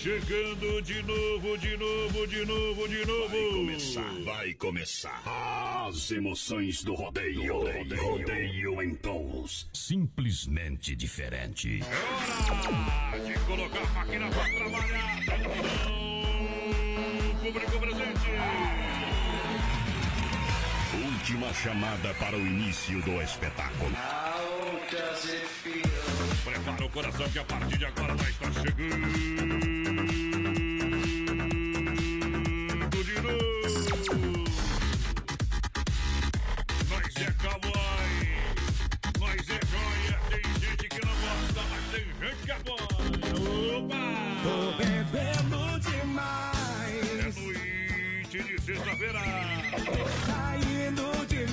Chegando de novo, de novo, de novo, de novo. Vai começar, vai começar. As emoções do rodeio. Rodeio, rodeio em tons simplesmente diferente. É hora de colocar a máquina pra trabalhar. Atenção, público presente. Última chamada para o início do espetáculo. Prepara o coração que a partir de agora vai estar chegando de novo. É é joia. Tem gente que não gosta, mas tem gente que. Opa! De sexta-feira. Saindo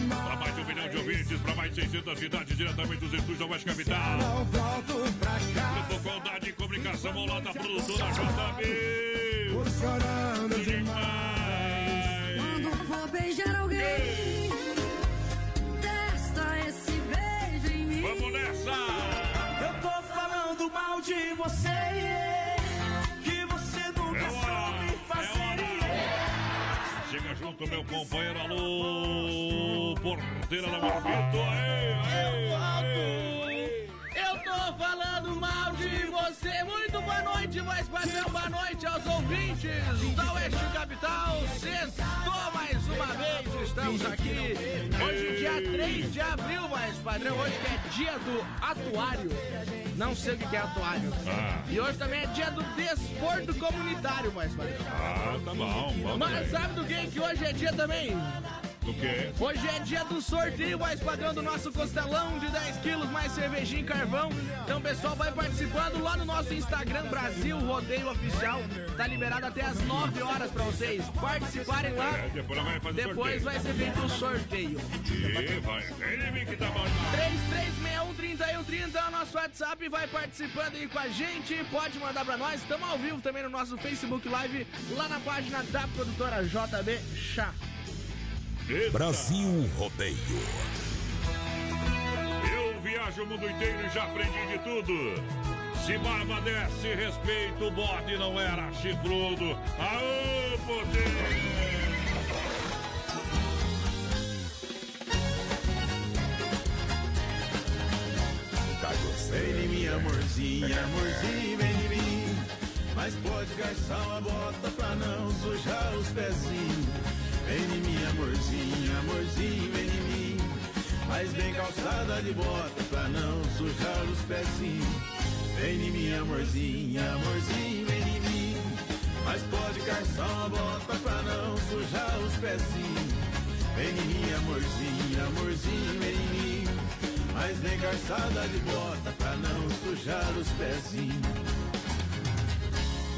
Para mais de um milhão de ouvintes, para mais de 600 cidades, diretamente dos estúdios da West Capital. Não volto pra cá. Grupo Qualidade e Comunicação ao lado da produtora JB. Funcionando demais. Quando for beijar alguém, testa esse beijo em mim. Vamos nessa! Eu tô falando mal de você. Junto, meu companheiro. Alô, porteira da Marfito. Aê, aê, aê. Falando mal de você. Muito boa noite, voz padrão. Boa noite aos ouvintes da Oeste Capital. Sextou mais uma vez. Estamos aqui. Hoje, dia 3 de abril, voz padrão. Hoje é dia do atuário. Não sei o que é atuário. Ah. E hoje também é dia do desporto comunitário, voz padrão. Ah, tá bom. Vamos Mas sabe do que que hoje é dia também? Quê? Hoje é dia do sorteio mais padrão do nosso costelão de 10 quilos, mais cervejinha e carvão. Então, pessoal, vai participando lá no nosso Instagram, Brasil Rodeio Oficial. Tá liberado até as 9 horas pra vocês participarem lá. É, depois vai fazer Depois sorteio. vai ser feito o sorteio. E vai. Que tá bom. 33613130 é o nosso WhatsApp. Vai participando aí com a gente. Pode mandar pra nós. Estamos ao vivo também no nosso Facebook Live, lá na página da produtora JB Chá. Eita. Brasil Rodeio. Eu viajo o mundo inteiro e já aprendi de tudo. Se barba desce, respeito o bode não era chifrudo. Aô, poder! Vem em mim, amorzinha, amorzinho, vem em mim. Mas pode gastar uma bota pra não sujar os pezinhos. Vem em mim, amorzinha, amorzinho, vem em mim. Mas bem calçada de bota pra não sujar os pezinhos. Vem em mim, amorzinha, amorzinho, vem em mim. Mas pode calçar uma bota pra não sujar os pezinhos. Vem em mim, amorzinho, amorzinho, vem em mim. Mas bem calçada de bota pra não sujar os pezinhos.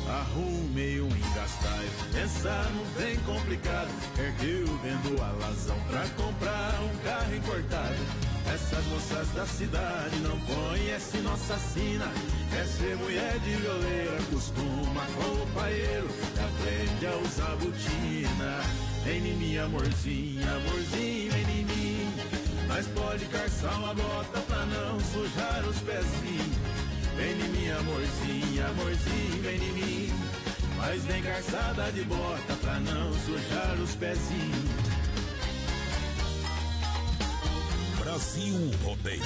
Arrumei um engastalho, pensar não tem complicado. Ergueu vendo a lazão pra comprar um carro importado. Essas moças da cidade não conhecem nossa sina. É ser mulher de violeira, costuma com o paeiro e aprende a usar botina. Vem em mim, amorzinho, amorzinho, vem em mim. Mas pode calçar uma bota pra não sujar os pezinhos. Vem em mim, amorzinho, amorzinho, vem em mim. Mas vem calçada de bota pra não sujar os pezinhos. Brasil Rodeio.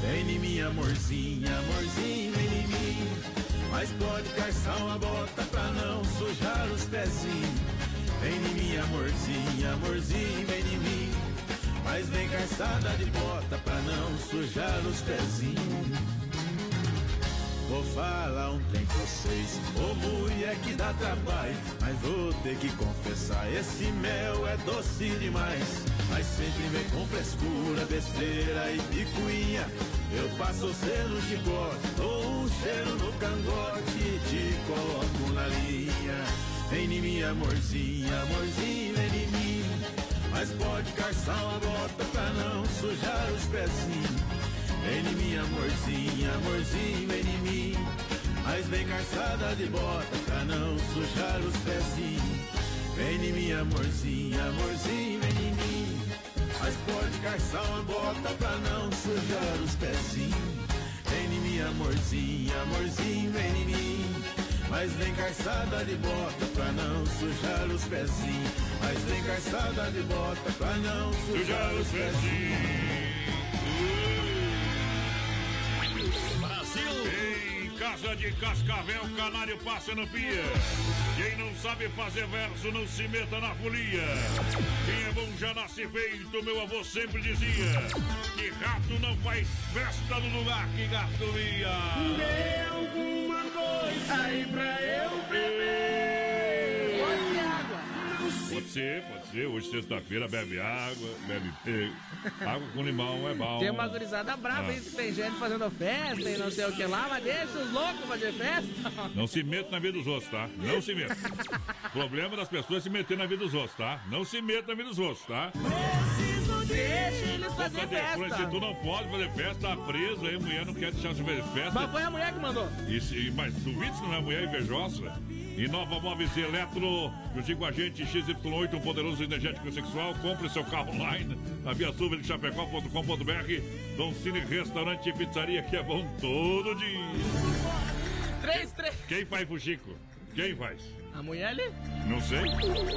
Vem em mim, amorzinha, amorzinho, vem em mim. Mas pode calçar uma bota pra não sujar os pezinhos. Vem em mim, amorzinha, amorzinho, vem em mim. Mas vem calçada de bota pra não sujar os pezinhos. Vou falar um trem pra vocês, ô mulher que dá trabalho, mas vou ter que confessar, esse mel é doce demais. Mas sempre vem com frescura, besteira e picuinha. Eu passo você no chicote, dou um cheiro no cangote e te coloco na linha. Vem em mim, amorzinha, mim. Mas pode calçar uma bota pra não sujar os pezinhos. Vem em mim, amorzinho, amorzinho, vem em mim. Mas vem calçada de bota pra não sujar os pezinhos. Vem em mim, amorzinho, amorzinho, vem em mim. Mas pode calçar uma bota pra não sujar os pezinhos. Vem em mim, amorzinho, amorzinho, vem em mim. Mas vem calçada de bota pra não sujar os pezinhos. Mas vem calçada de bota pra não sujar os pezinhos. Casa de Cascavel, canário passa no pia. Quem não sabe fazer verso, não se meta na folia. Quem é bom já nasce feito, meu avô sempre dizia. Que rato não faz festa no lugar que gato ia. Dê alguma coisa aí pra eu beber. Pode ser água. Pode ser, pode ser. Hoje, sexta-feira, bebe água, bebe peixe. Água com limão é bom. Tem uma gurizada brava Ah. aí, que tem gente fazendo festa e não sei o que lá, mas deixa os loucos fazer festa. Não se meta na vida dos outros, tá? Não se meta. Problema das pessoas é se meter na vida dos outros, tá? Não se meta na vida dos outros, tá? Deixa eles fazer depois, se festa. tu não pode fazer festa, tá preso aí, mulher não quer deixar você fazer festa. Mas foi a mulher que mandou. Se- mas duvido se não é mulher invejosa. E Nova Móveis e Eletro, juntinho com a gente, XY8, um poderoso energético sexual. Compre seu carro online na Via chapecó.com.br. Dom Cine Restaurante e Pizzaria, que é bom todo dia. 3, 3. Quem faz Fuxico? Quem faz? A mulher ali? Não sei.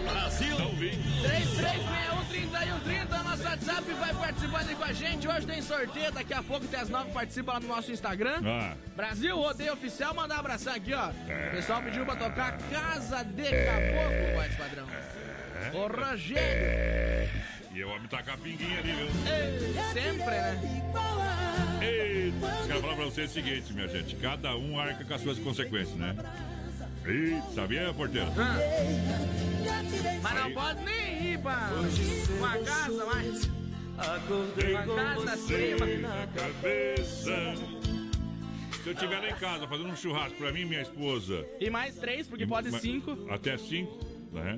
Brasil! Não vi. 33613130, nosso WhatsApp vai participando aí com a gente. Hoje tem sorteio, daqui a pouco tem as nove participa lá no nosso Instagram. Ah, Brasil Rodeio Oficial, mandar um abração aqui, ó. É. O pessoal pediu pra tocar Casa de Caboclo, padrão. É. O Rogério. e o homem a pinguinha ali, viu? Ei, sempre, né? Ei, quero falar pra vocês o seguinte, minha gente. Cada um arca com as suas consequências, né? Ei, sabia, porteiro? Ah. Mas não pode nem ir pra uma casa mais. Uma casa acima. na cabeça. Se eu estiver lá em casa fazendo um churrasco pra mim e minha esposa. E mais três, porque pode Mas- cinco. Até cinco, né?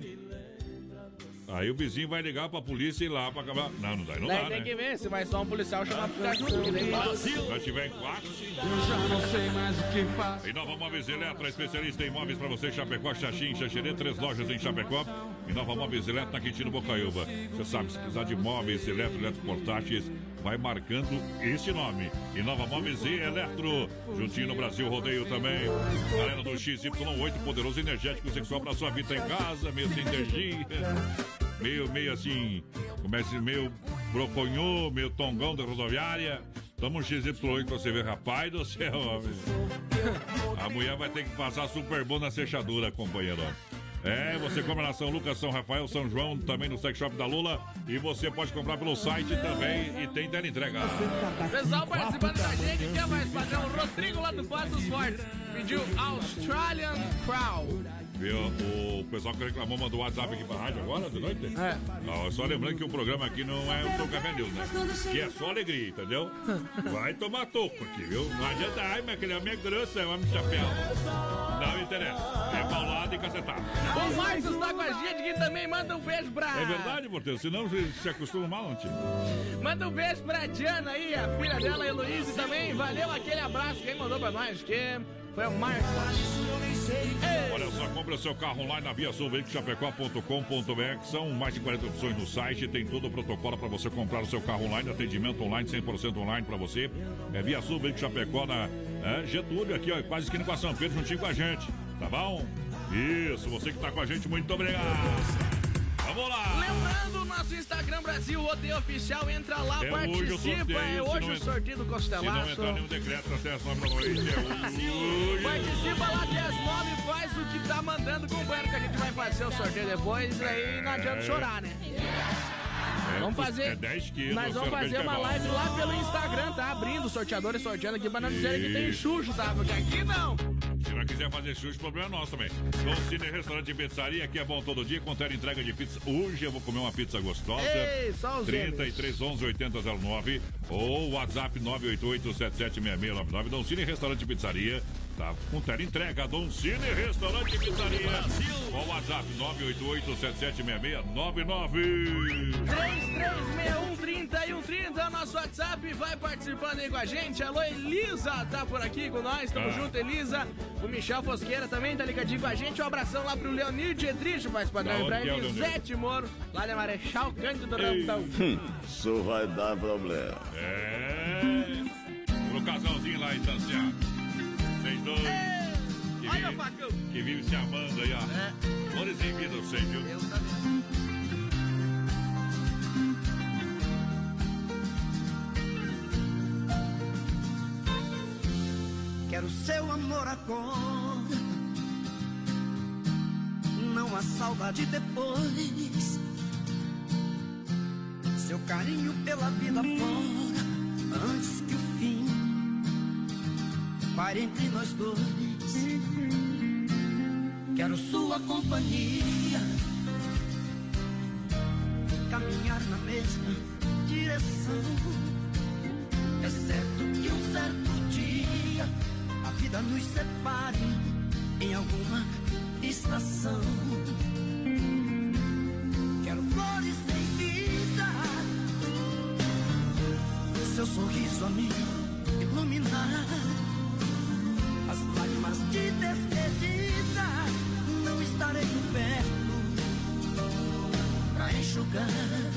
Aí o vizinho vai ligar pra polícia e ir lá pra acabar. Não, não dá, não Daí dá, tem né? que ver se vai só um policial chamar pra ficar junto. daí- Se nós tiver em quatro, sim. Eu já não sei mais o que faço. Em Nova Móveis Eletro, especialista em imóveis para você, Chapecó, Xaxim, Xaxerê, três lojas em Chapecó. E Nova Móveis Eletro, na Quintino Bocaiúva. Você sabe, se precisar de móveis, eletro, eletroportáteis, vai marcando esse nome. E Nova Móveis e Eletro, juntinho no Brasil Rodeio também. Galera do XY8, poderoso energético sexual para sua vida em casa, sem energia. Meio, meio assim, comece meio broconhô, meio tongão da rodoviária. Toma um XY8 pra você ver, rapaz do céu, homem. A mulher vai ter que passar super bom na fechadura, companheiro. É, você compra na São Lucas, São Rafael, São João, também no sex shop da Lula. E você pode comprar pelo site também e tem tela entrega. Pessoal participando da gente, que é mais padrão? O Rodrigo lá do Passos Fortes pediu Australian Crow. Viu? O pessoal que reclamou mandou o WhatsApp aqui pra rádio agora de noite. É. Ó, só lembrando que o programa aqui não é o seu Café News, né? Que é só alegria, entendeu? Vai tomar toco aqui, viu? Não adianta, ai, mas aquele homem é grosso, é um homem de chapéu. Não interessa. É paulado e cacetado. O Marcos tá com a gente que também manda um beijo pra. É verdade, Porteiro? Senão você se acostuma mal, tio? Manda um beijo pra Diana aí, a filha dela, a Heloísa também. Valeu aquele abraço. Quem mandou pra nós? Que foi o Marcos. Olha só, compra seu carro online na Via Sul, chapecó.com.br. São mais de 40 opções no site, tem todo o protocolo para você comprar o seu carro online, atendimento online, 100% online para você. É Via Sul, Chapecó na é, Getúlio, aqui, ó, quase esquina com a São Pedro, juntinho com a gente. Tá bom? Isso, você que tá com a gente, muito obrigado. Vamos lá! Lembrando, nosso Instagram Brasil Rodeio Oficial, entra lá, É participa. hoje o sorteio, é hoje o en- sorteio do Se não Costelaço. entrar nenhum decreto até as nove da noite, é. Participa lá até as nove, faz o que tá mandando, companheiro, que a gente vai fazer o sorteio depois, aí não adianta chorar, né? É, Vamos fazer. É 10 quilos. Nós vamos fazer uma live lá pelo Instagram, tá? Abrindo o sorteador e sorteando aqui pra não dizer que tem chucho, tá? Porque aqui não. Se não quiser fazer chute, problema é nosso também. Dom Cine Restaurante e Pizzaria, aqui é bom todo dia, contém entrega de pizza. Hoje eu vou comer uma pizza gostosa. Ei, só os 33 11 8009 ou WhatsApp 988 776699. Dom Cine Restaurante e Pizzaria. Tá com tela entrega. Dom Cine Restaurante e Pizzaria. Ou WhatsApp 988 776699. 336130 e 130 é o nosso WhatsApp, vai participando aí com a gente. Alô, Elisa tá por aqui com nós, tamo Ah. junto, Elisa. O Michel Fosqueira também tá ligadinho com a gente. Um abração lá pro Leonir Edrich, mais padrão, e pra que é o? Elisete Moro, lá de Marechal Cândido. Rantão. Isso vai dar problema. É. Pro casalzinho lá, assim, Que Olha o vive, facão. que vive se amando aí, ó. É. Flores em vida, eu sei, viu? Tá vendo. Quero seu amor agora. Não há saudade depois. Seu carinho pela vida fora. Antes que o pare entre nós dois. Quero sua companhia. Caminhar na mesma direção. É certo que um certo dia a vida nos separe em alguma estação. Quero flores sem vida, seu sorriso a me iluminar. Despedida não estarei perto pra enxugar.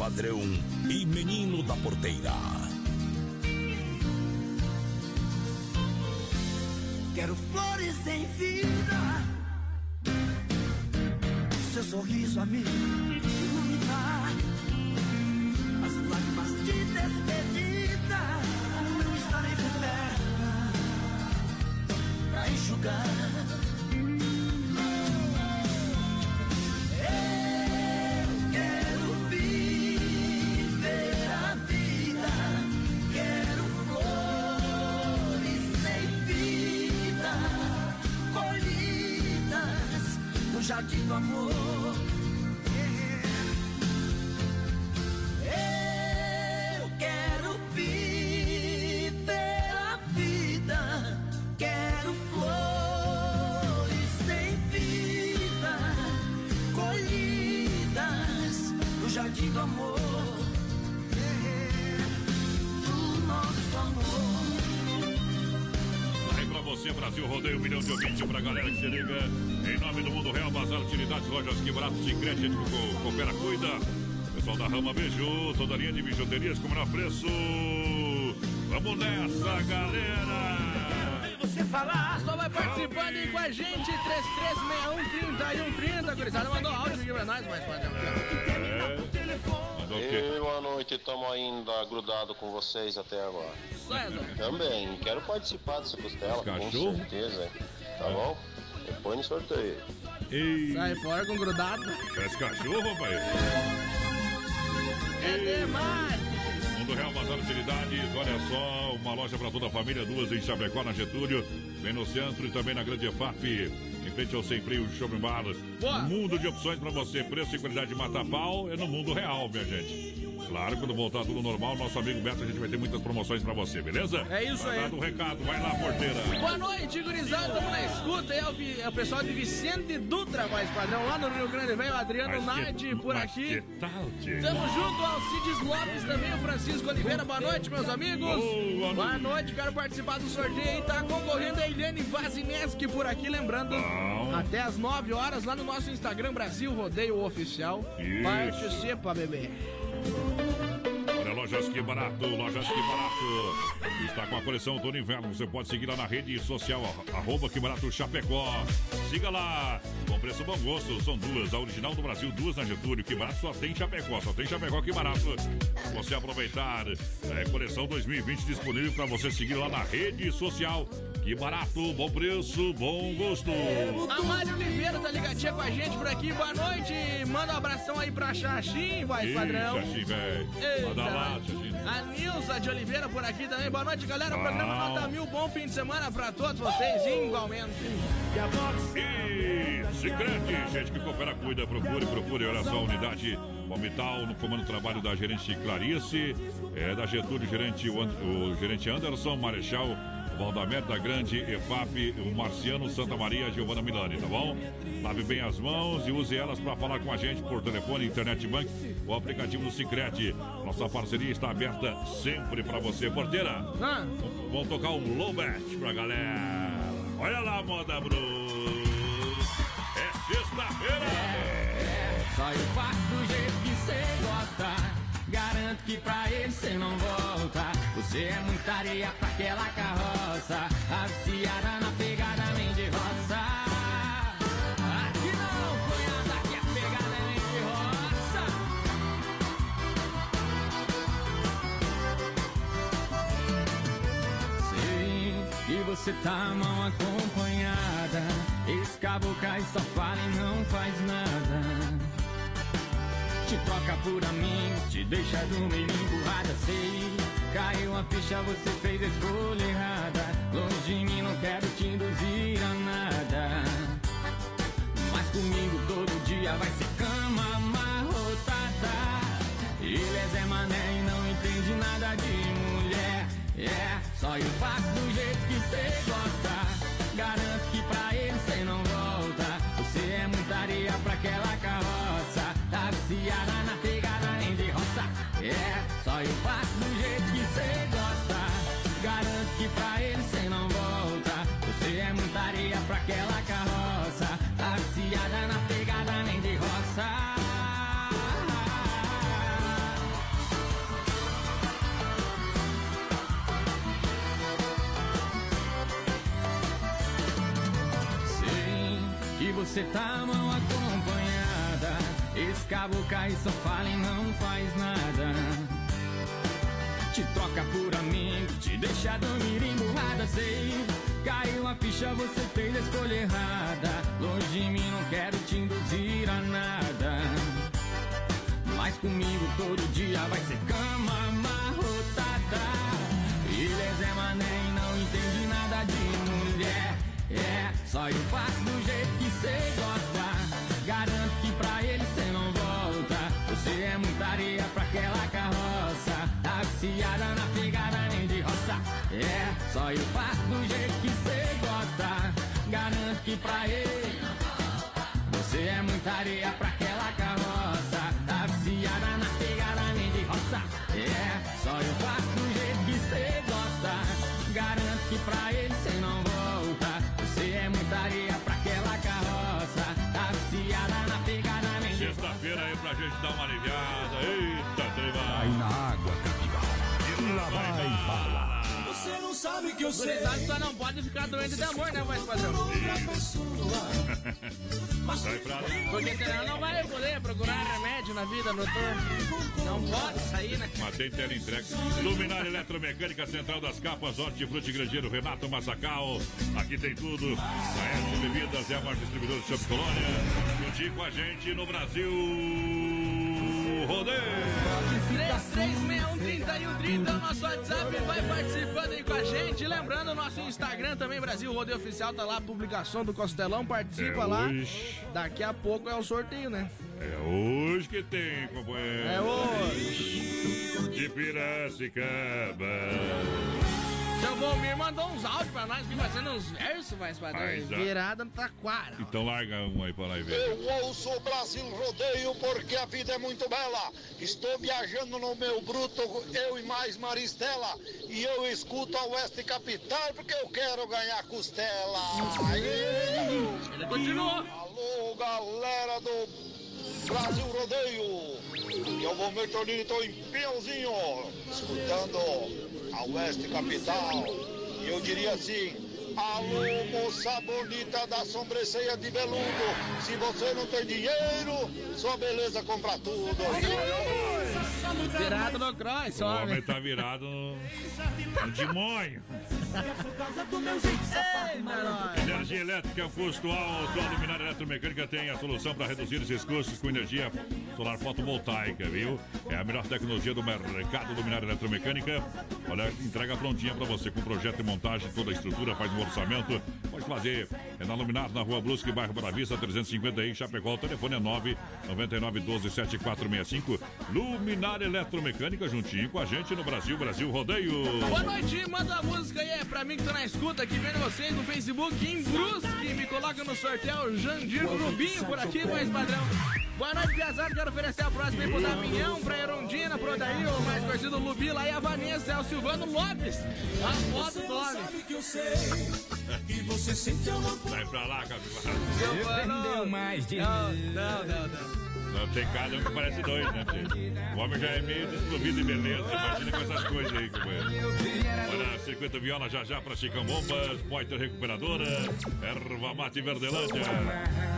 Padrão e menino da porteira. Quero flores sem vida, seu sorriso a Brasil Rodeio, um milhão de ouvintes pra galera que se liga. Em nome do Mundo Real, Bazar Utilidades, Lojas Que Barato, Cicrete, Co- Coopera Cuida. Pessoal da Rama Beijo, toda linha de bijuterias com o menor preço. Vamos nessa, galera! Você falar Só vai participando aí com a gente, 336130 e 130, gurizada. Mandou áudio aqui pra nós, mas pode. É. Mandou o quê? E noite, estamos ainda grudado com vocês até agora. César. Também, quero participar dessa costela, com Cachorro? certeza. Tá bom? Depois no sorteio. Ei, Sai fora com grudado. parece cachorro, rapaz. É demais. Mundo Real Bazar Utilidades, olha só, uma loja para toda a família, duas em Chapecó, na Getúlio, bem no centro e também na Grande EFAP, em frente ao Sem Frio Shopping Bar. Boa. Mundo de opções para você, preço e qualidade de mata-pau é no mundo real, minha gente. Claro, quando voltar tudo normal, nosso amigo Beto, a gente vai ter muitas promoções pra você, beleza? É isso Tá aí. dado o recado, vai lá, porteira. Boa noite, gurizada. Estamos na escuta. É o, é o pessoal de Vicente Dutra, voz padrão, lá no Rio Grande Velho. Adriano Mas que- Nardi por aqui. Que tal, tio? Tamo junto, Alcides Lopes também, o Francisco Oliveira. Boa noite, meus amigos. Boa Boa noite, quero participar do sorteio e tá concorrendo a Eliane Vazineski por aqui, lembrando. Até às 9 horas lá no nosso Instagram Brasil Rodeio Oficial. Isso. Participa, bebê. Olha, Lojas Que Barato, Lojas Que Barato. Está com a coleção e Inverno. Você pode seguir lá na rede social, arroba Que Barato Chapecó. Siga lá. Com preço bom gosto. São duas. A original do Brasil, duas na Getúlio. Que Barato só tem Chapecó. Só tem Chapecó Que Barato. Você aproveitar. É, coleção 2020 disponível para você seguir lá na rede social. Que barato, bom preço, bom gosto. A Mari Oliveira tá ligadinha com a gente por aqui. Boa noite. Manda um abração aí pra Xaxim, voz Ih, padrão. Xaxim, velho. Manda lá, Xaxim. A Nilza de Oliveira por aqui também. Boa noite, galera. O programa Bom. Nota Mil. Bom fim de semana pra todos vocês, igualmente. E Sicredi, gente que coopera, cuida, procure, procure. Olha só, a unidade Palmital, no comando do trabalho da gerente Clarice, é, da Getúlio, gerente, o, o gerente Anderson, Marechal, Valdamento da Grande, EFAP, o Marciano, Santa Maria, Giovana Milani, tá bom? Lave bem as mãos e use elas para falar com a gente por telefone, internet bank ou aplicativo do Sicredi. Nossa parceria está aberta sempre para você, porteira. Ah, Vamos tocar um low bet pra galera. Olha lá, moda Bru. É sexta-feira. Só eu faço do jeito que cê gosta. Garanto que pra ele cê não volta. Você é muita areia pra aquela carroça. Aciada na pegada nem de roça. Aqui não, cunhada, aqui a pegada nem de roça. Sei que você tá mal acompanhada. Esse caboclo cai só fala e não faz nada. Te troca por amigo, te deixa dormir emburrada. Sei, caiu a ficha, você fez a escolha errada. Longe de mim, não quero te induzir a nada. Mas comigo todo dia vai ser cama amarrotada. Ele é Zé Mané e não entende nada de mulher. É, só eu faço do jeito que cê gosta. Garanto que pra ele cê não volta. Você é muita areia pra aquela carroça. Taxiada na pegada nem de roça. É, só eu faço do jeito você tá mal acompanhada. Esse caboclo cai só fala e não faz nada. Te troca por amigo, te deixa dormir emburrada. Sei, caiu a ficha, você fez a escolha errada. Longe de mim, não quero te induzir a nada. Mas comigo todo dia vai ser cama amarrotada. Ele é Mané só eu faço do jeito que cê gosta. Garanto que pra ele cê não volta. Você é muita areia pra aquela carroça. Taxiada na pegada nem de roça. É, só eu faço do jeito que cê gosta. Garanto que pra ele você é muita areia pra sabe que eu sei. gurizada só não pode ficar doente de amor, né, voz padrão? Sai pra lá. Porque senão não vai poder procurar remédio na vida noturna. Não pode sair, né? Mas tem tela entrega. Luminária Eletromecânica Central das Capas, Hortifruti Grangeiro, Renato Massacal. Aqui tem tudo. A S Bebidas é a maior distribuidora de Champ Colônia. Juntinho com a gente no Brasil. Rodeio. 3361 3130 Então nosso WhatsApp vai participando aí com a gente. Lembrando, nosso Instagram também, Brasil Rodeio Oficial, tá lá a publicação do Costelão, participa É lá. hoje. Daqui a pouco é o sorteio, né? É hoje que tem, companheiro. É hoje. De Piracicaba. Seu Volmir mandou uns áudios pra nós, que fazendo uns versos, padrão. Mas, ah. Virada no taquara. Então larga um aí pra lá e ver. Eu ouço o Brasil Rodeio porque a vida é muito bela. Estou viajando no meu bruto, eu e mais Maristela. E eu escuto a Oeste Capital porque eu quero ganhar costela. Ele continuou. Alô, galera do Brasil Rodeio. Aqui é o Tornilho, estou em Piauzinho, escutando Oeste Capital. E eu diria assim. Alô, moça bonita da sobrancelha de veludo. Se você não tem dinheiro, sua beleza compra tudo. Virado no cross, O homem tá virado no, no demônio. Energia elétrica, custo alto. A luminária eletromecânica tem a solução para reduzir esses custos com energia solar fotovoltaica, viu? É a melhor tecnologia do mercado luminária eletromecânica. Olha, entrega prontinha para você com projeto e montagem, toda a estrutura, faz um orçamento. Pode fazer. É na Luminar, na Rua Brusque, bairro Boa Vista, 350 aí, Chapecó. O telefone é 999 12 7465. Luminária eletromecânica juntinho com a gente no Brasil, Brasil Rodeio. Boa noite, manda a música aí, é pra mim que tô na escuta aqui, vendo vocês no Facebook em Brusque, me coloca no sorteio Jandir Rubinho por aqui, mais padrão. Boa noite, Piazada, quero oferecer a próxima aí pro Damião, pra Erondina, pro Odair, o mais conhecido Lubila e a Vanessa, é o Silvano Lopes, a foto do homem. Sai pra lá, capivara. Silvano, mais de não, não, não, não. Não, tem cada um que parece dois, né, tio? O homem já é meio desprovido de beleza, imagina com essas coisas aí, companheiro. Olha, circuito viola já já pra Chicão Bombas, Poiter Recuperadora, Erva Mate Verdelândia.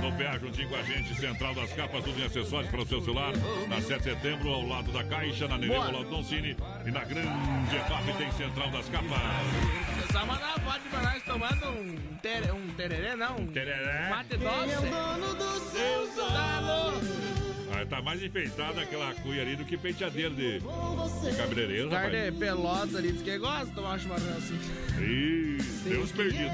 No PA juntinho com a gente, Central das Capas, tudo em acessórios para o seu celular. Na 7 de setembro, ao lado da Caixa, na Nereu, ao lado do Cine. E na Grande EFAP tem Central das Capas. Só mandar uma foto pra nós tomando um, tere, um tererê, não, um Tereré. mate doce. Tá louco. Tá mais enfeitada aquela cuia ali do que penteadeiro de, de cabeleireiro, Carne rapaz. pelotas ali, diz que gosta de tomar um chimarrão assim. Ih, Deus perdido.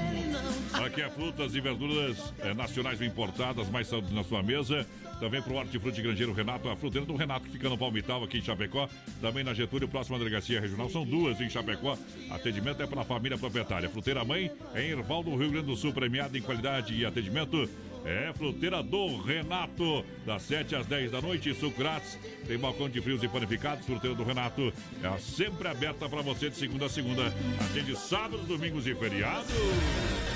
Aqui é frutas e verduras eh, nacionais importadas, mais saúde na sua mesa. Também pro Hortifruti Grangeiro Renato, a fruteira do Renato que fica no Palmital, aqui em Chapecó. Também na Getúlio, próxima delegacia regional. São duas em Chapecó. Atendimento é para a família proprietária. Fruteira Mãe é em Erval, no Rio Grande do Sul, premiada em qualidade e atendimento. É fruteira do Renato, das 7 às 10 da noite, suco grátis. Tem balcão de frios e panificados. Fruteira do Renato é sempre aberta para você de segunda a segunda. Atende sábados, domingos e feriados.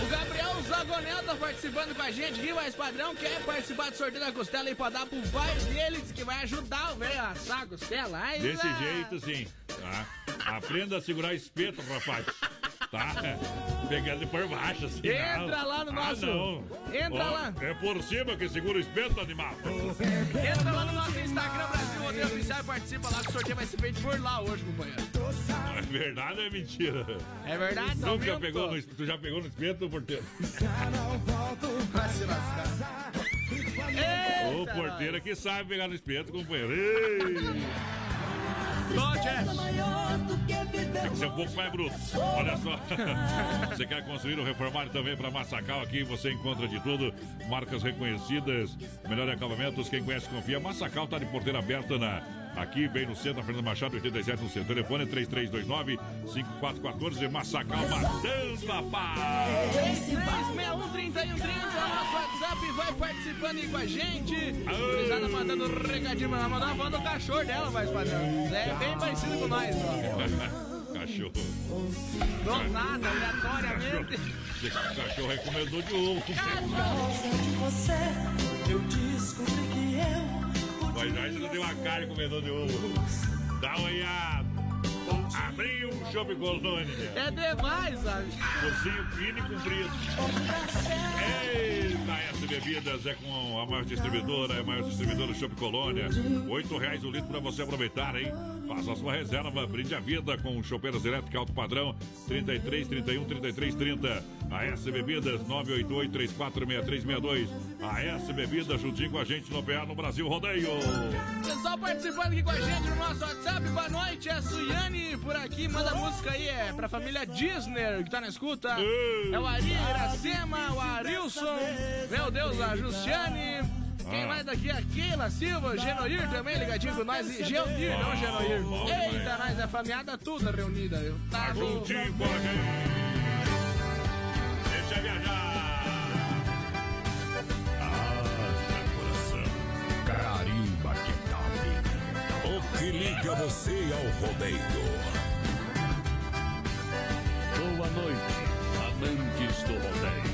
O Gabriel Zagonel tá participando com a gente aqui, mas padrão quer participar do sorteio da costela e pra dar pro pai dele, diz que vai ajudar o velho a assar a costela. Aí, Desse jeito, sim. Tá? Aprenda a segurar espeto, rapaz. Tá? Pegando por baixo, assim. Entra não. lá no Ah, nosso- não. entra Ó, lá. É por cima que segura o espeto, animal. Entra lá no nosso Instagram, Brasil Rodeio Oficial e participa lá que o sorteio vai ser feito por lá hoje, companheiro. É verdade ou é mentira? É verdade, Nunca pegou no. Tu já pegou no espeto, porteiro? Vai se lascar. Ô, porteiro que sabe pegar no espeto, companheiro. Ei! Tem que ser um pouco mais bruto. Olha só. Você quer construir ou reformar também para Massacal? Aqui você encontra de tudo. Marcas reconhecidas, melhor acabamentos. Quem conhece, confia. Massacal tá de porteira aberta na. Aqui, bem no centro, na Fernanda Machado, 87 no centro. Telefone é 3329-5414. Massacal matando, papai! 3361 nosso WhatsApp vai participando aí com a gente. Gurizada mandando um recadinho, mas ela mandou a voz do cachorro dela, mais padrão. É bem parecido com nós, ó. Cachorro. Do nada, aleatoriamente. Esse cachorro é comedor de ovo. Eu descobri que eu Mas você não tem uma cara de comedor de ovo. Dá uma olhada. Abriu o chopp colônia. É demais, sabe? Focinho fino e comprido. Eita, S Bebidas é com a maior distribuidora, é a maior distribuidora do Chopp Colônia. Oito reais o litro pra você aproveitar, hein? Faça a sua reserva, brinde a vida com chopeiras elétricas alto padrão 33 31 33 30. A S Bebidas 988 346362. A S Bebidas juntinho com a gente no PA no Brasil Rodeio. Pessoal participando aqui com a gente no nosso WhatsApp, boa noite. É a Suiane por aqui, manda música aí, é pra família Disney que tá na escuta. É o Ari, Iracema, o Arilson, meu Deus, a Justiane. Quem Ah. mais daqui é a Keila Silva, Genoir também ligadinho com nós. E Geonir, não Genoir. Eita, nós, a família toda reunida? Tá junto. Juntinho com a gente. Deixa viajar. Coração. Carimba que tal? O que liga você ao rodeio? Boa noite, amantes do rodeio.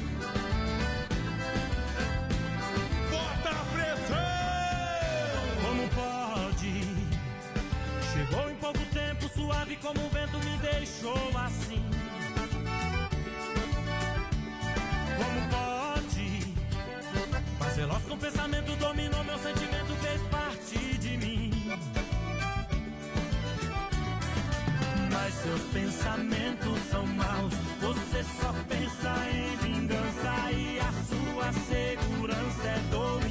Bota a pressão! Como pode? Chegou em pouco tempo, suave como o vento me deixou assim. Como pode? Mas veloz com o pensamento dominou meu sentimento, Mas seus pensamentos são maus. Você só pensa em vingança e a sua segurança é dominar.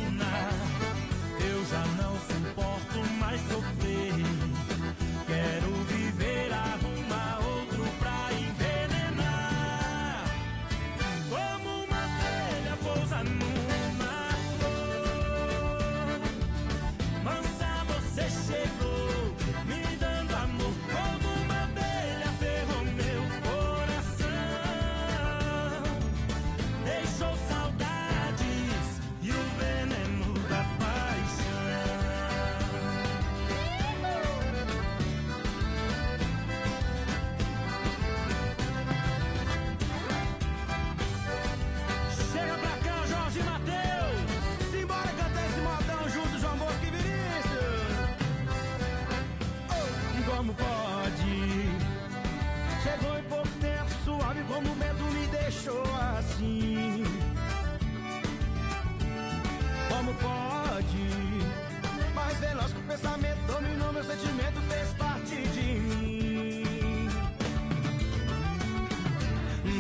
Pensamento dominou meu sentimento, fez parte de mim.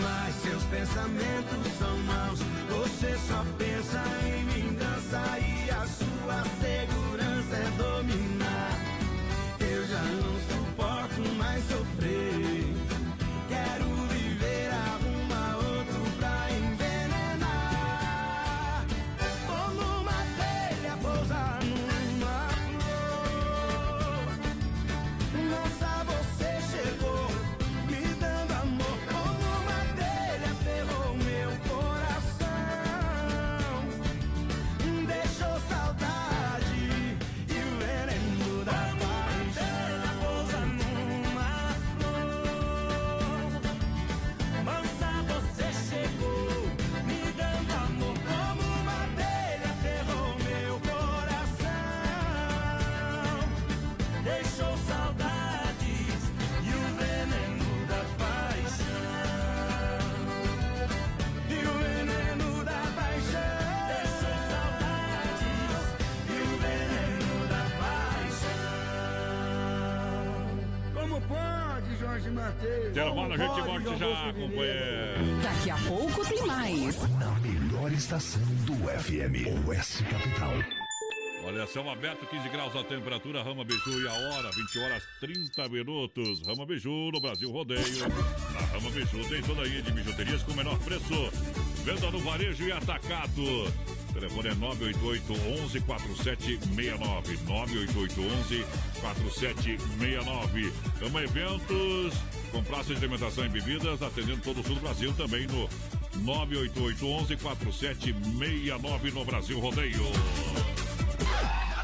Mas seus pensamentos são maus. Você só pensa em vingança e a sua segurança é dominar. Intervalo, a gente volta já, companheiro. Daqui a pouco tem mais. Na melhor estação do FM, Oeste Capital. Olha, céu aberto, 15 graus a temperatura, Rama Biju e a hora, 20 horas 30 minutos. Rama Biju no Brasil Rodeio. Na Rama Biju tem toda a linha de bijuterias com o menor preço. Venda no varejo e atacado. Telefone é 988 11 4769. 988 11 4769. Rama Eventos, com praça de alimentação e bebidas, atendendo todo o sul do Brasil, também no 988 11 4769 no Brasil Rodeio.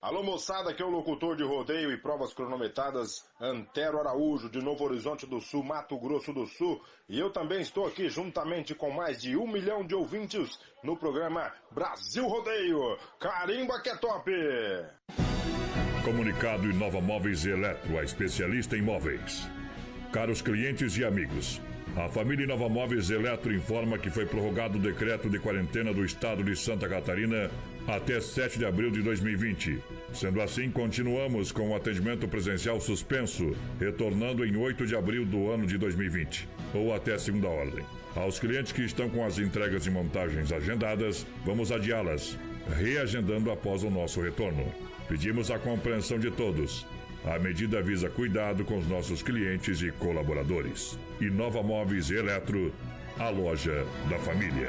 Alô moçada, aqui é o locutor de rodeio e provas cronometradas Antero Araújo, de Novo Horizonte do Sul, Mato Grosso do Sul. E eu também estou aqui juntamente com mais de um milhão de ouvintes no programa Brasil Rodeio. Carimba que é top! Comunicado Inova Móveis Eletro, a especialista em móveis. Caros clientes e amigos, a família Inova Móveis Eletro informa que foi prorrogado o decreto de quarentena do estado de Santa Catarina até 7 de abril de 2020. Sendo assim, continuamos com o atendimento presencial suspenso, retornando em 8 de abril do ano de 2020, ou até segunda ordem. Aos clientes que estão com as entregas e montagens agendadas, vamos adiá-las, reagendando após o nosso retorno. Pedimos a compreensão de todos. A medida visa cuidado com os nossos clientes e colaboradores. Inova Móveis Eletro, a loja da família.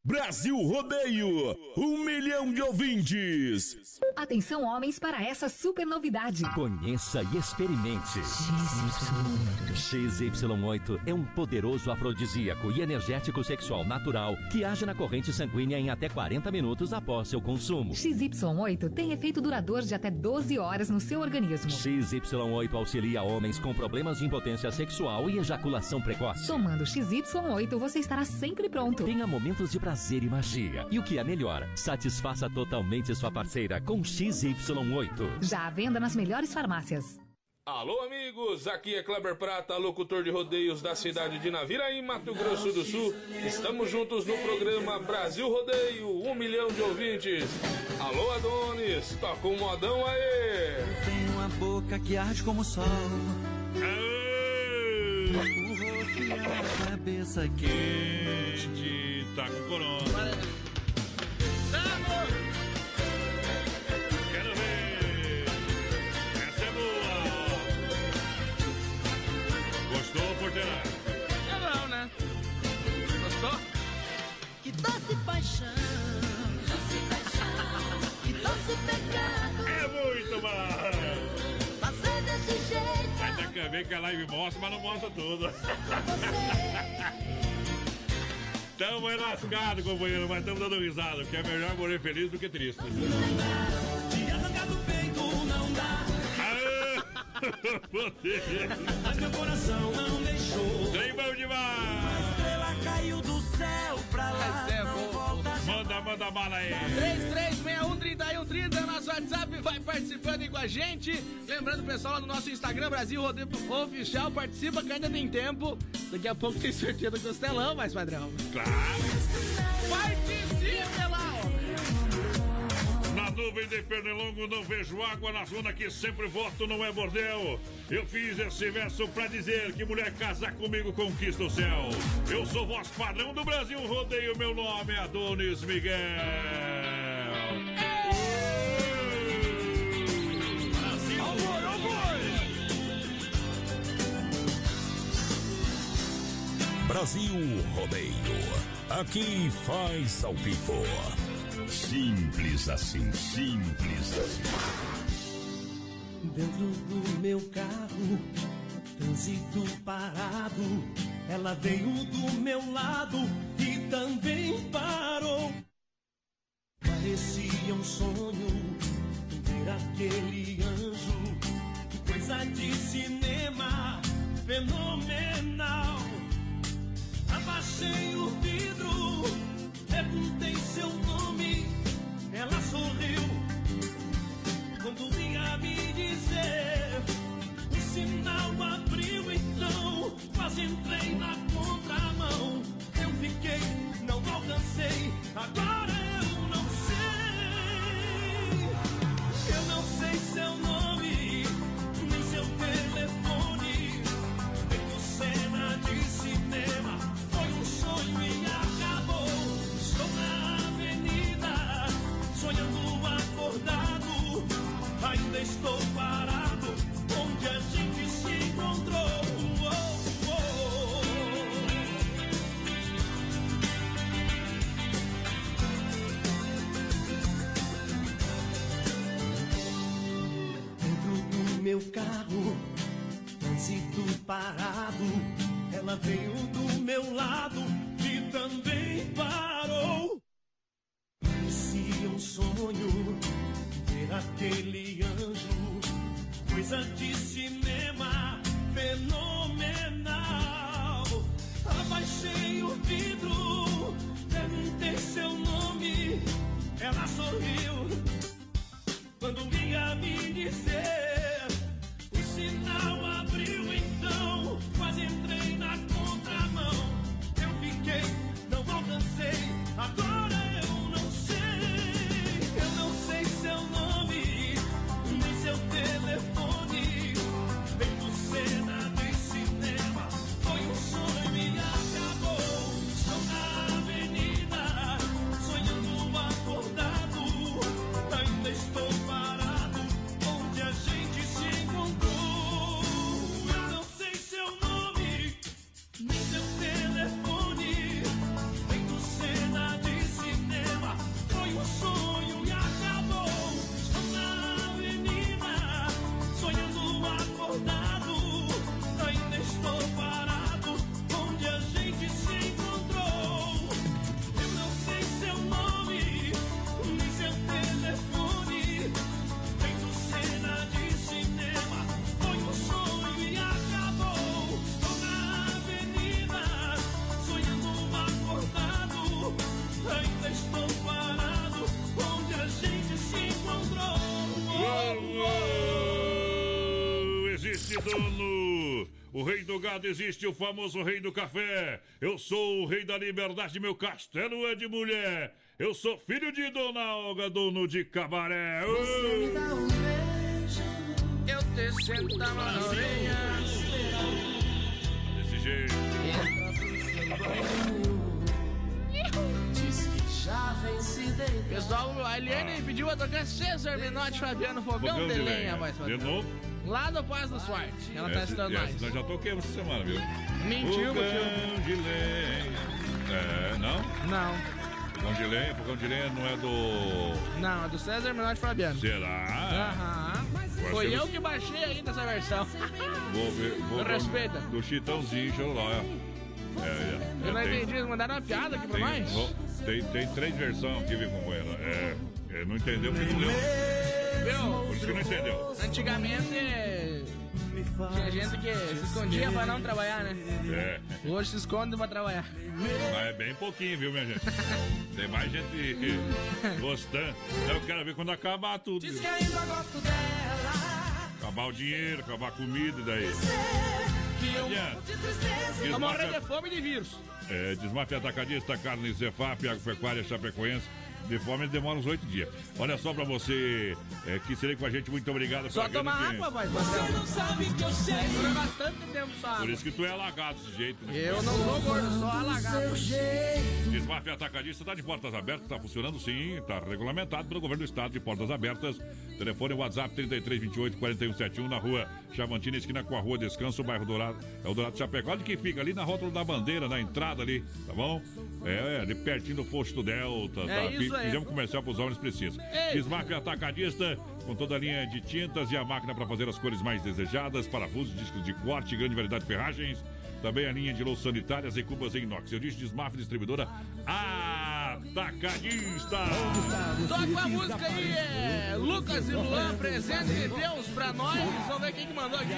Brasil Rodeio, um milhão de ouvintes. Atenção, homens, para essa super novidade. Conheça e experimente. XY8 é um poderoso afrodisíaco e energético sexual natural que age na corrente sanguínea em até 40 minutos após seu consumo. XY8 tem efeito duradouro de até 12 horas no seu organismo. XY8 auxilia homens com problemas de impotência sexual e ejaculação precoce. Tomando XY8, você estará sempre pronto. Tenha momentos de prazer e magia. E o que é melhor, satisfaça totalmente sua parceira com XY8. Já à venda nas melhores farmácias. Alô, amigos! Aqui é Kleber Prata, locutor de rodeios da cidade de Naviraí, Mato Grosso do Sul. Estamos juntos no programa Brasil Rodeio, um milhão de ouvintes. Alô, Adonis, toca um modão aí! Tenho uma boca que arde como o sol. O rosto e a cabeça quente. Tá com corona. Quero ver. Essa é boa. Gostou, porteira? É não, né? Gostou? Que doce paixão. Doce paixão. Que doce pecado. É muito bom. Fazer desse jeito. Ainda quer ver que a live mostra, mas não mostra tudo. Tamo é lascado, companheiro, mas estamos dando risada, porque é melhor morrer feliz do que triste. De arrancar do peito não dá. Mas meu coração não deixou. Trem bom A demais! estrela caiu do céu pra lá. Mas é não bom. Manda, manda bala aí! 33613130, nosso WhatsApp, vai participando aí com a gente. Lembrando, pessoal, lá no nosso Instagram, Brasil Rodeio Oficial, participa que ainda tem tempo. Daqui a pouco tem sorteio do Costelão, mais padrão. Claro! Participe lá, nuvem de pernilongo não vejo água na zona que sempre voto não é bordel. Eu fiz esse verso pra dizer que mulher casar comigo conquista o céu. Eu sou voz padrão do Brasil, rodeio meu nome é Adonis Miguel. Brasil! Brasil Rodeio. Aqui faz ao vivo. Simples assim, simples assim. Dentro do meu carro, trânsito parado. Ela veio do meu lado e também parou. Parecia um sonho ver aquele anjo. Coisa de cinema fenomenal. Abaixei o vidro, perguntei seu nome. Ela sorriu quando vinha me dizer. O sinal abriu então, quase entrei na contramão. Eu fiquei, não alcancei, agora eu não sei. Eu não sei seu nome, estou parado onde a gente se encontrou. Dentro do meu carro, trânsito parado. Ela veio do meu lado e também parou. Parecia um sonho aquele anjo, coisa de cinema fenomenal. Abaixei o vidro, perguntei seu nome, ela sorriu quando vinha me dizer. O rei do gado existe, o famoso rei do café. Eu sou o rei da liberdade, meu castelo é de mulher. Eu sou filho de Dona Olga, dono de cabaré. Você me dá um beijo, eu te sentava na orelha. Desse jeito. Diz que já vem se deitar. Pessoal, a Eliane pediu a tocar César Menotti Fabiano Fogão, Fogão de, de lenha, lenha. voz De novo? Lá do Paz do Sorte. Ela tá estudando mais. Nós já toquemos essa semana, viu? Mentiu, mentiu. de lenha. É, não? Não. Fogão de lenha, fogão de lenha não é do. Não, é do César Menotti Fabiano. Será? Aham. Foi eu que baixei ainda essa versão. Vou ver. Vou respeita. Do Chitãozinho, deixa eu lá. É, é, Eu não tem- entendi, eles mandaram uma piada aqui pra Tem, nós. tem, tem três versões aqui, viu, companheiro? É, é, não entendeu porque não leu. Viu? Por isso que não entendeu. Antigamente tinha gente que se escondia pra não trabalhar, né? É, Hoje se esconde pra trabalhar. mas é bem pouquinho, viu, minha gente? Tem mais gente gostando. Então eu quero ver quando acabar tudo. Diz que ainda gosto dela. Acabar o dinheiro, acabar a comida e daí. Tristeza. Tô morrendo de fome e de vírus. É, desmafia atacadista, carne Zefap, agropecuária Chapecoense. De fome demora uns oito dias. Olha só pra você é, que seria com a gente, muito obrigado Só tomar água, vai. Você não sabe que eu sei. Dura bastante tempo só água. Por isso que tu é alagado desse jeito. Né? Eu não sou gordo, sou alagado. Desmafia Atacadista está de portas abertas, está funcionando sim, está regulamentado pelo governo do estado de portas abertas. Telefone WhatsApp 3328 4171 na rua Chavantina, esquina com a rua Descanso, bairro Dourado, é o Dourado Chapecó, ali que fica ali na rótula da bandeira, na entrada ali, tá bom? É, é ali pertinho do posto Delta, É tá? isso. Fizemos comercial para os homens precisam. Ei. Desmafia Atacadista, com toda a linha de tintas e a máquina para fazer as cores mais desejadas, parafusos, discos de corte, grande variedade de ferragens. Também a linha de louças sanitárias e cubas em inox. Eu disse Desmaf Distribuidora Atacadista. Toca a música aí, é Lucas e Luan, presente de Deus pra nós. Vamos ver quem que mandou aqui.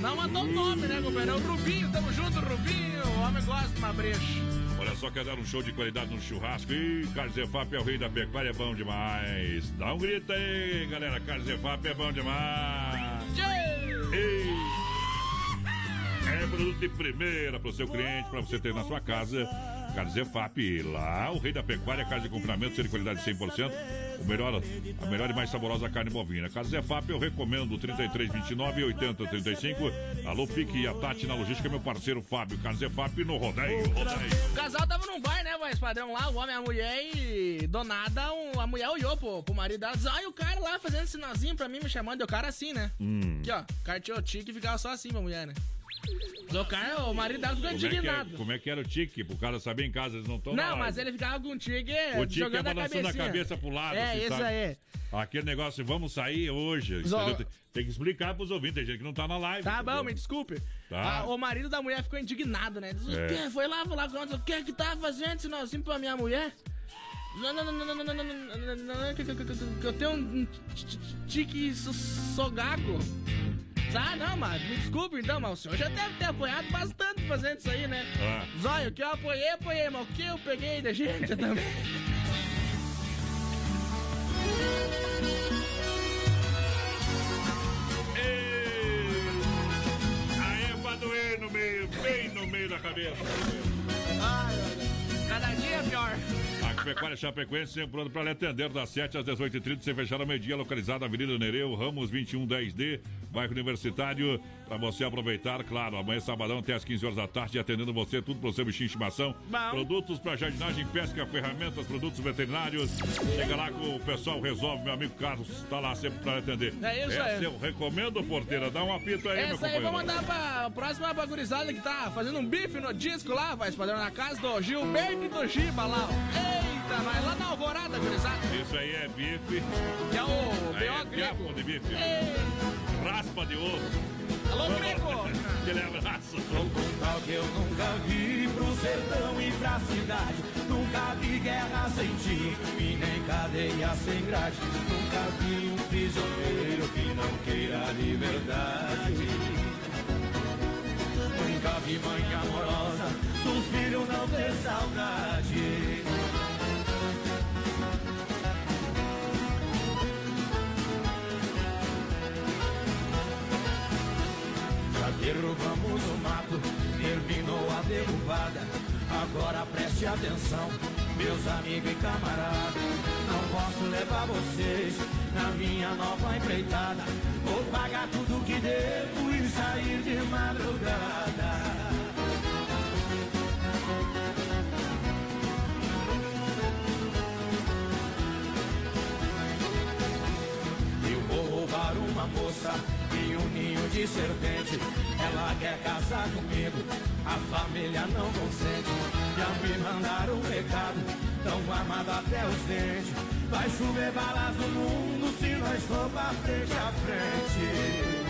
Não mandou o nome, né, companheiro? É o Rubinho, tamo junto, Rubinho. O homem gosta de uma brecha. Olha só, quer dar um show de qualidade no churrasco? Ih, Carlos Efap é o rei da pecuária, é bom demais. Dá um grito aí, galera. Carlos Efap é bom demais. Ei. É produto de primeira para o seu cliente, para você ter na sua casa. Carne Zefap, lá o rei da pecuária, carne de confinamento, ser de qualidade 100%. O melhor, a melhor e mais saborosa carne bovina. Carne Zefap, eu recomendo 3329 8035. Alô, Pique e a Tati na logística, meu parceiro Fábio. Carne Zefap no rodeio, rodeio. O casal tava num bar, né, voz padrão lá, o homem e a mulher, e do nada um- a mulher olhou pro, pro marido dela e disse, ai, o cara lá fazendo sinalzinho pra mim, me chamando, e o cara assim, né? Hum. Aqui, ó, o cara tinha o tique e ficava só assim pra mulher, né? O cara, o marido dela ficou Como é, que é, indignado. como é que era o tique? Pro cara saber em casa, eles não estão Não, mas ele ficava com o tique O tique é jogando a balançando a cabecinha. cabeça pro lado. É, assim, isso sabe? aí. Aquele negócio, vamos sair hoje. Zo- entendeu? Tem, que explicar pros ouvintes, tem gente que não tá na live. Tá entendeu? bom, me desculpe. Tá. Ah, o marido da mulher ficou indignado, né? Diz, É. o quê? Foi lá, foi lá, o que que tá fazendo sinalzinho pra minha mulher? Não, não, não, não, não, não, não, não, não, não, não, que- eu tenho um t- tique so- sogaco. Ah, não, mas me desculpe então, mas o senhor já deve ter apoiado bastante fazendo isso aí, né? Ah. Zóio, o que eu apoiei, apoiei, mas o que eu peguei da gente também? É doer no meio, bem no meio da cabeça. Ai, olha, cada dia é pior. Agropecuária Chapecoense, sempre pronto para lhe atender das 7 às 18h30, sem fechar ao meio-dia, localizada na Avenida Nereu, Ramos 2110D, bairro Universitário, para você aproveitar, claro, amanhã sabadão até às 15 horas da tarde, atendendo você, tudo para o seu bichinho de estimação, Bom. produtos para jardinagem, pesca, ferramentas, produtos veterinários, chega lá com o pessoal resolve, meu amigo Carlos está lá sempre para atender. É isso Essa aí. eu recomendo, porteira, dá um apito aí, meu Essa aí companheiro. vou mandar pra próxima bagurizada que tá fazendo um bife no disco lá, vai padrão na casa do Gilberto e do Giba lá, ó. Eita, vai lá na alvorada, gurizada. Isso aí é bife. Que é o B.O. é de bife. Raspa de ovo. Alô, Greco. Aquele abraço. Tal que eu nunca vi pro sertão e pra cidade. Nunca vi guerra sem tiro e nem cadeia sem grade. Nunca vi um prisioneiro que não queira liberdade. Nunca vi mãe amorosa dos filhos não ter saudade. Derrubamos o mato, terminou a derrubada. Agora preste atenção, meus amigos e camaradas. Não posso levar vocês na minha nova empreitada. Vou pagar tudo que devo e sair de madrugada. Moça e um ninho de serpente. Ela quer casar comigo, a família não consente. Já me mandaram um recado, tão armado até os dentes. Vai chover balas no mundo se nós for pra frente a frente.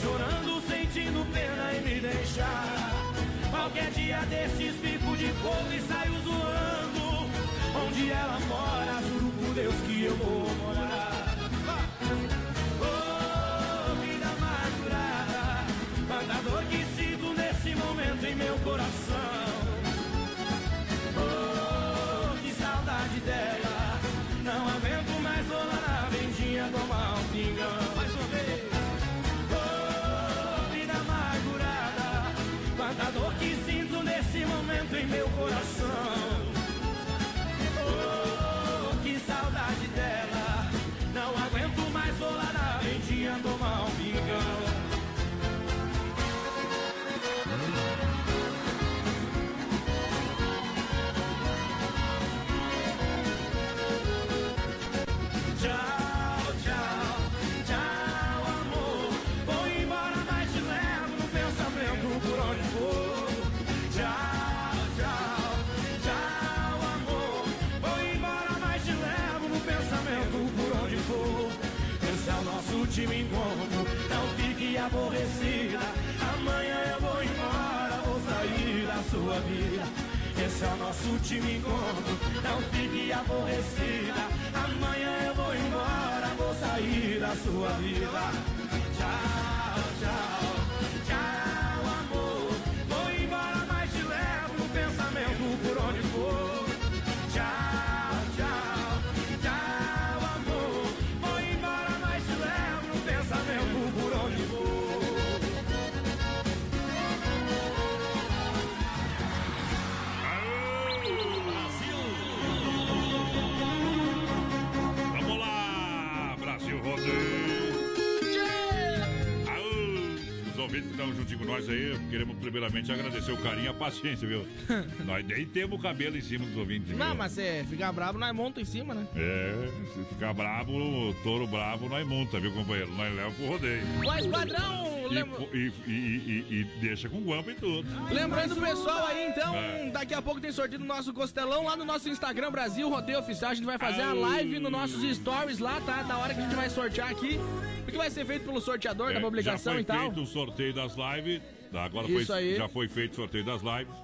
Chorando, sentindo pena em me deixar. Qualquer dia desses fico de fogo e saio zoando. Onde ela mora, juro por Deus que eu vou morar. Esse é o nosso último encontro, não fique aborrecida. Amanhã eu vou embora, vou sair da sua vida. Nós aí, queremos primeiramente agradecer o carinho e a paciência, viu? nós nem temos o cabelo em cima dos ouvintes. viu? Não, mas se ficar bravo, nós monta em cima, né? É, se ficar bravo, o touro bravo, nós monta, viu, companheiro? Nós leva pro rodeio. Mas, padrão, E, lembra- e, e, e- e deixa com guampa e tudo. Lembrando o pessoal aí, então, É. daqui a pouco tem sorteio do nosso costelão lá no nosso Instagram Brasil Rodeio Oficial. A gente vai fazer a Au. live nos nossos stories lá, tá? Da hora que a gente vai sortear aqui. Porque vai ser feito pelo sorteador É, da publicação já foi e tal. feito o sorteio das lives. Tá? Agora Isso foi, aí. já foi feito o sorteio das lives.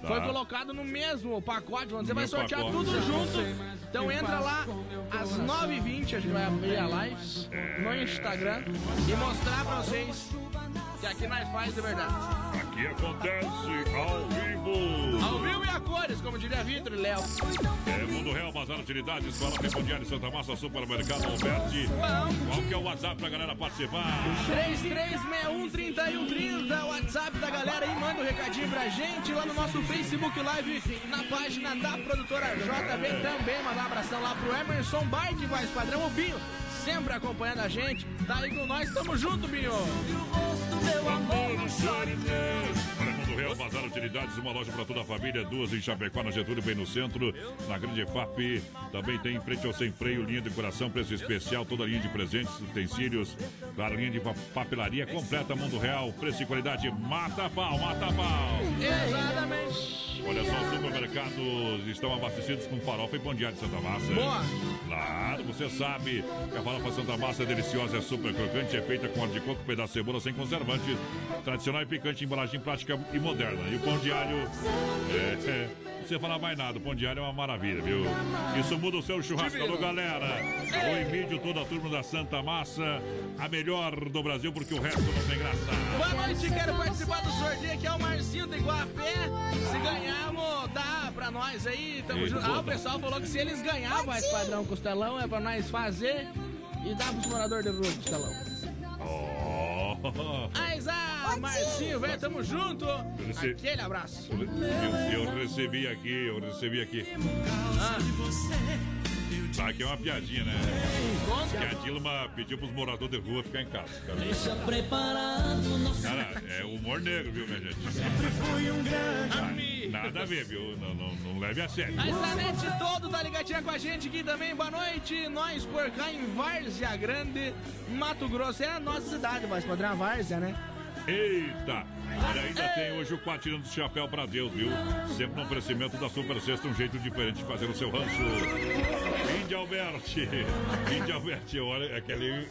tá? Foi colocado no mesmo pacote, você No vai sortear pacote. tudo junto. Então entra lá às 9h20, a gente vai abrir a live É. no Instagram e mostrar pra vocês que aqui nós faz de verdade. Aqui acontece ao vivo. Cores, como diria Vitor e Léo. É Mundo Real, Bazar Utilidades, Escola Tempo Santa Massa, Supermercado Alberti. Qual que é o WhatsApp pra galera participar? 33613130, WhatsApp da galera aí, manda um recadinho pra gente lá no nosso Facebook Live, na página da produtora JB também. Mandar um abração lá pro Emerson Bike, voz padrão, o Binho, sempre acompanhando a gente. Tá aí com nós, tamo junto, Binho. Real, Bazar Utilidades, uma loja para toda a família, duas em Chapecó, na Getúlio, bem no centro, na Grande FAP. Também tem em frente ao Sem Freio, linha de coração, preço especial, toda a linha de presentes, utensílios, claro, linha de pa- papelaria completa, Mundo Real, preço e qualidade, mata pau, mata pau. Exatamente. Olha só, os supermercados estão abastecidos com farofa e pão diário de Santa Massa. Boa. Claro, você sabe que a farofa Santa Massa é deliciosa, é super crocante, é feita com óleo de coco, pedaço de cebola sem conservantes, tradicional e picante, embalagem prática e moderna. E o pão diário, é, é, não precisa falar mais nada, o pão diário é uma maravilha, viu? Isso muda o seu churrasco, alô galera. Alô Emílio, toda a turma da Santa Massa, a melhor do Brasil, porque o resto não tem graça. Boa noite, quero participar do sorteio aqui é o Marcinho do Iguapé. Se ganharmos, dá pra nós aí. Tamo junto. Ah, o pessoal falou que se eles ganharem, vai padrão costelão, é pra nós fazer e dar pros moradores de rua o costelão. Oh. Mas, ah, Marcinho, velho, tamo junto. rece- Aquele abraço. Eu, eu recebi aqui, eu recebi aqui. Tá, aqui é uma piadinha, né? Que a Dilma pediu pros moradores de rua ficar em casa. Cara, Deixa preparado nosso cara é humor negro, viu, minha gente? fui um grande Nada a ver, viu? Não, não, não leve a sério. A Isanete todo tá ligadinha com a gente aqui também. Boa noite. Nós por cá em Várzea Grande, Mato Grosso. É a nossa cidade, voz padrão, a Várzea, né? Eita! Olha, ainda tem hoje o Quatino do Chapéu pra Deus, viu? Sempre no oferecimento da Super Sexta, um jeito diferente de fazer o seu rancho. Índia Alberti. Índia Alberti, olha, aquele,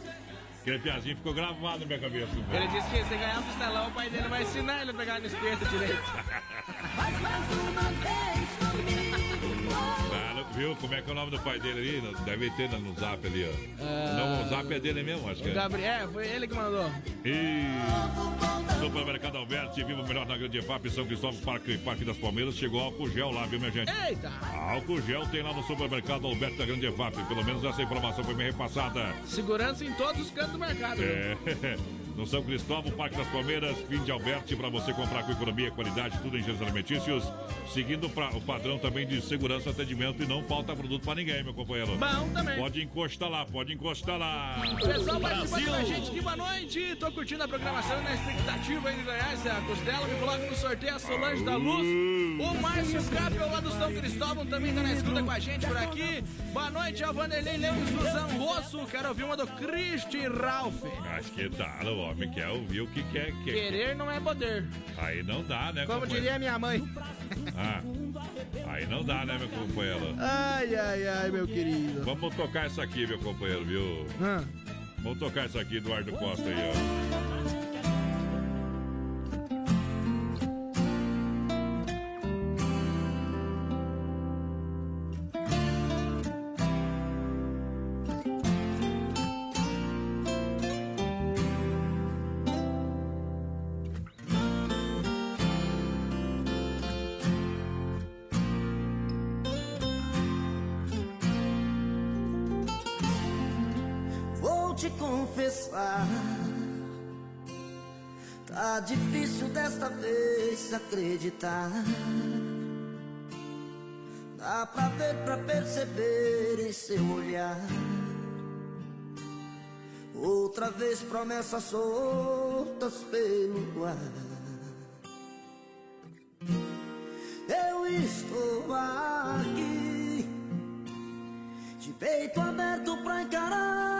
aquele piazinho ficou gravado na minha cabeça. Ele disse que se ganhar o costelão, o pai dele vai ensinar ele a pegar no espeto direito. Viu? Como é que é o nome do pai dele ali? Deve ter no zap ali, ó. Ah. Não, o zap é dele mesmo, acho que é. Gabriel, foi ele que mandou. E Supermercado Alberti, viva o melhor na Grande EFAP, São Cristóvão, Parque, Parque das Palmeiras. Chegou álcool gel lá, viu, minha gente? Eita! Álcool gel tem lá no Supermercado Alberti da Grande EFAP. Pelo menos essa informação foi me repassada. Segurança em todos os cantos do mercado. viu? É. No São Cristóvão, Parque das Palmeiras, fim de Alberti, para você comprar com economia, qualidade, tudo em gêneros alimentícios, seguindo pra- o padrão também de segurança, atendimento e não falta produto para ninguém, meu companheiro. Bom também. Pode encostar lá, pode encostar lá. Pessoal participando com a gente aqui, boa noite. Tô curtindo a programação e na expectativa aí de ganhar essa costela. Me coloca no sorteio a Solange da Luz. O Márcio Capel lá do São Cristóvão também tá na escuta com a gente por aqui. Boa noite ao Vanderlei Lemos do Rosso. Quero ouvir uma do Christian Ralph. Acho que tá, o homem quer ouvir o que quer. quer. Querer não é poder. Aí não dá, né, Como diria minha mãe. Ah, aí não dá, né, meu companheiro? Ai, ai, ai, meu querido. Vamos tocar essa aqui, meu companheiro, viu? Ah. Vamos tocar essa aqui, Eduardo Costa aí, ó. Acreditar. Dá pra ver, pra perceber em seu olhar. Outra vez promessas soltas pelo ar. Eu estou aqui, de peito aberto pra encarar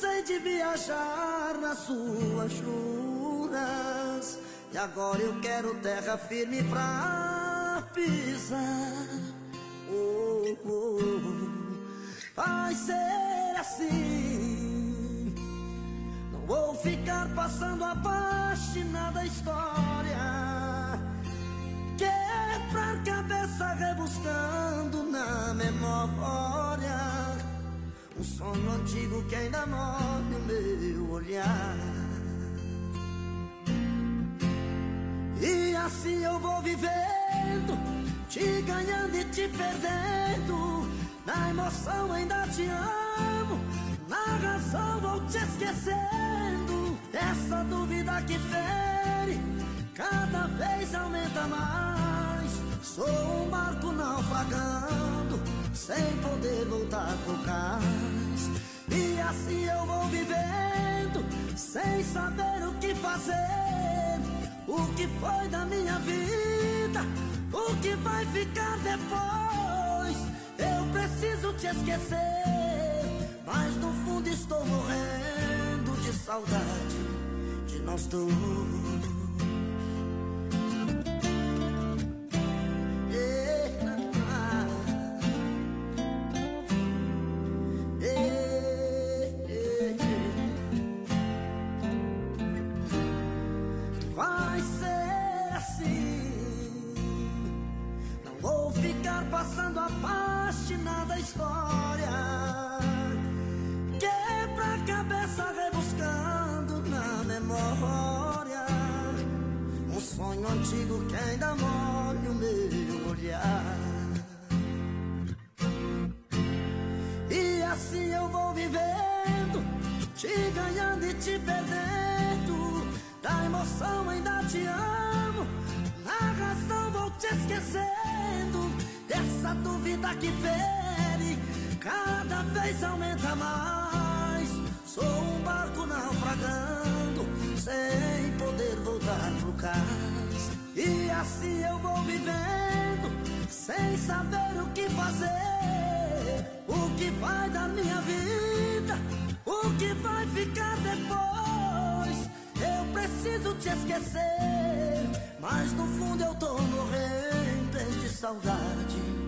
cansei de viajar nas suas juras. E agora eu quero terra firme pra pisar. Oh, oh. Vai ser assim. Não vou ficar passando a página da história. Quebra a cabeça rebuscando na memória. Um sonho antigo que ainda morre o meu olhar. E assim eu vou vivendo, te ganhando e te perdendo. Na emoção ainda te amo, na razão vou te esquecendo. Essa dúvida que fere, cada vez aumenta mais. Sou um barco naufragando, sem poder voltar pro cais. E assim eu vou vivendo, sem saber o que fazer. O que foi da minha vida? O que vai ficar depois? Eu preciso te esquecer, mas no fundo estou morrendo de saudade de nós dois. Cada vez aumenta mais. Sou um barco naufragando, sem poder voltar pro cais. E assim eu vou vivendo, sem saber o que fazer. O que vai da minha vida, o que vai ficar depois. Eu preciso te esquecer, mas no fundo eu tô morrendo de saudade de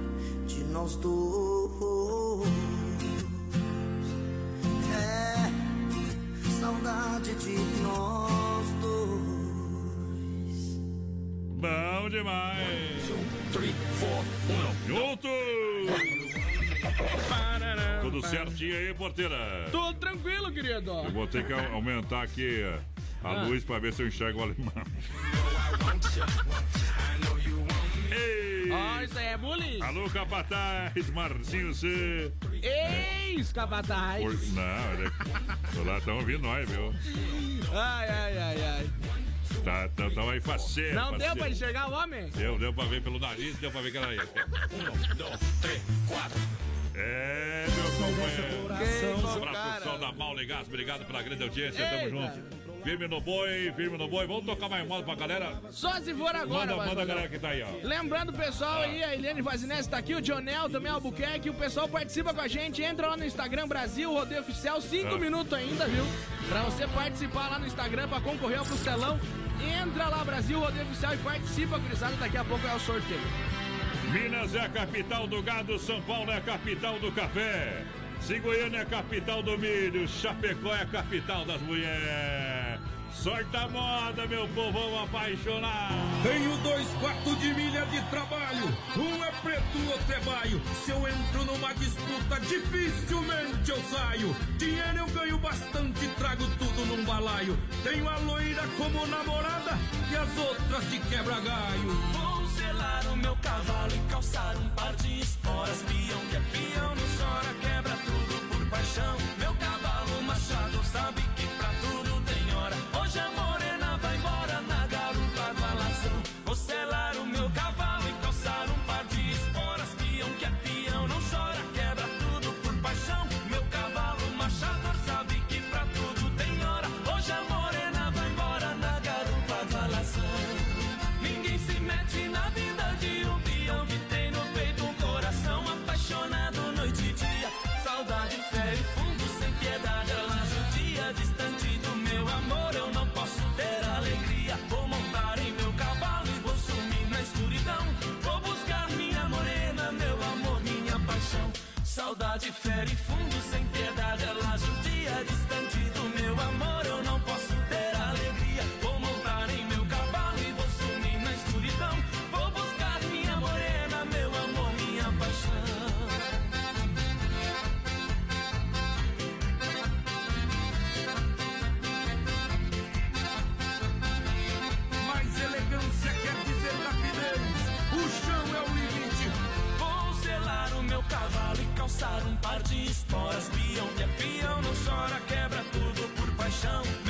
nós dois. É, saudade de nós dois. Bom demais. Junto! Tudo certinho aí, porteira? Tudo tranquilo, querido. Eu vou ter que au- aumentar aqui a Ah. luz pra ver se eu enxergo o alemão. Ei! Ó, isso aí é bullying. Alô, capataz, Marcinho C. Eis, capataz. Por... Não, ele... Tô lá, estão ouvindo nós, viu? Ai, ai, ai, ai. Tá, tá, tá aí faceiro. Não deu faceiro. pra enxergar o homem? Deu, deu pra ver pelo nariz, deu pra ver que era ele. Um, dois, três, quatro. É, meu companheiro. Um abraço cara. pessoal da Mal Gás, obrigado pela grande audiência, Eita. tamo junto. Firme no boi, firme no boi. Vamos tocar mais moda pra galera? Só se for agora, Manda, manda a galera que tá aí, ó. Lembrando o pessoal aí, a Eliane Vazinese tá aqui, o Jonel também, o Albuquerque, o pessoal participa com a gente, entra lá no Instagram Brasil Rodeio Oficial, cinco Ah. minutos ainda, viu? Pra você participar lá no Instagram pra concorrer ao costelão, entra lá Brasil Rodeio Oficial e participa, gurizada, daqui a pouco é o sorteio. Minas é a capital do gado, São Paulo é a capital do café. Se Goiânia é a capital do milho, Chapecó é a capital das mulheres. Sorta moda, meu povão apaixonado. Tenho dois quartos de milha de trabalho. Um é preto, outro é baio. Se eu entro numa disputa, dificilmente eu saio. Dinheiro eu ganho bastante, trago tudo num balaio. Tenho a loira como namorada e as outras de quebra-galho. Vou selar o meu cavalo e calçar um par de esporas. pião que é peão, não chora, quebra tudo por paixão. Calçar um par de esporas. Peão que é peão, não chora, quebra tudo por paixão.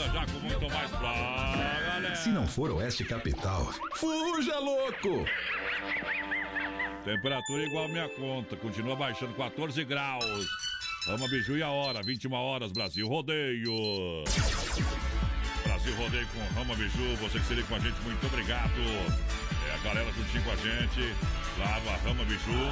Volta já com muito mais pra galera. Se não for Oeste Capital, fuja louco! Temperatura igual a minha conta, continua baixando 14 graus. Ama Biju e a hora, 21 horas, Brasil Rodeio. Brasil Rodeio com Rama Biju, você que se liga com a gente, muito obrigado. Galera juntinho com a gente, claro, a Rama Biju,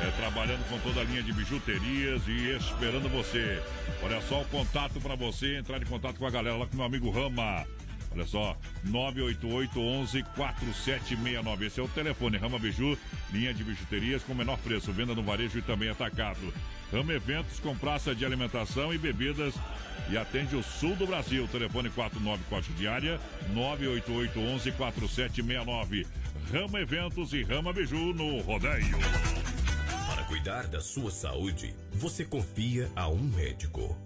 é, trabalhando com toda a linha de bijuterias e esperando você. Olha só o contato para você entrar em contato com a galera lá com meu amigo Rama. Olha só, 988 11 4769. Esse é o telefone Rama Biju, linha de bijuterias com menor preço, venda no varejo e também atacado. Rama Eventos com praça de alimentação e bebidas e atende o sul do Brasil. Telefone 49 corte diária 988 11 4769. Rama Eventos e Rama Biju no rodeio. Para cuidar da sua saúde, você confia a um médico.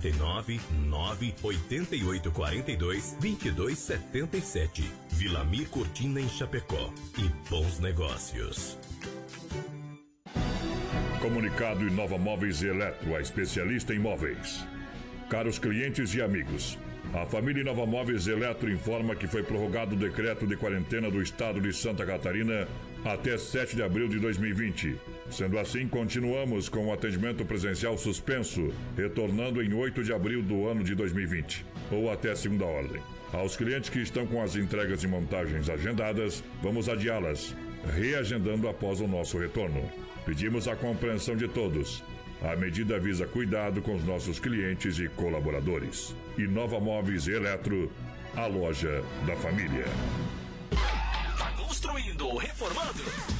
49 9 88 42 22 77. Vilamir Cortina em Chapecó. E bons negócios. Comunicado Inova Móveis e Eletro, a especialista em móveis. Caros clientes e amigos, a família Inova Móveis Eletro informa que foi prorrogado o decreto de quarentena do estado de Santa Catarina até 7 de abril de 2020. Sendo assim, continuamos com o atendimento presencial suspenso, retornando em 8 de abril do ano de 2020, ou até segunda ordem. Aos clientes que estão com as entregas e montagens agendadas, vamos adiá-las, reagendando após o nosso retorno. Pedimos a compreensão de todos. A medida visa cuidado com os nossos clientes e colaboradores. Inova Móveis e Eletro, a loja da família. Tá construindo reformando?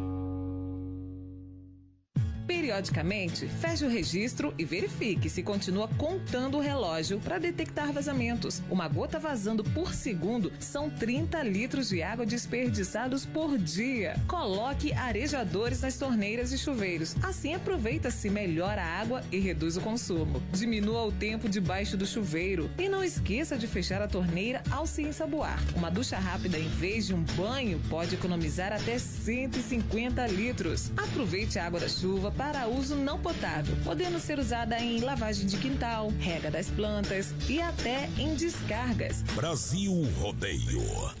Periodicamente, feche o registro e verifique se continua contando o relógio para detectar vazamentos. Uma gota vazando por segundo são 30 litros de água desperdiçados por dia. Coloque arejadores nas torneiras e chuveiros. Assim aproveita-se melhor a água e reduz o consumo. Diminua o tempo debaixo do chuveiro e não esqueça de fechar a torneira ao se ensaboar. Uma ducha rápida em vez de um banho pode economizar até 150 litros. Aproveite a água da chuva para uso não potável, podendo ser usada em lavagem de quintal, rega das plantas e até em descargas. Brasil Rodeio.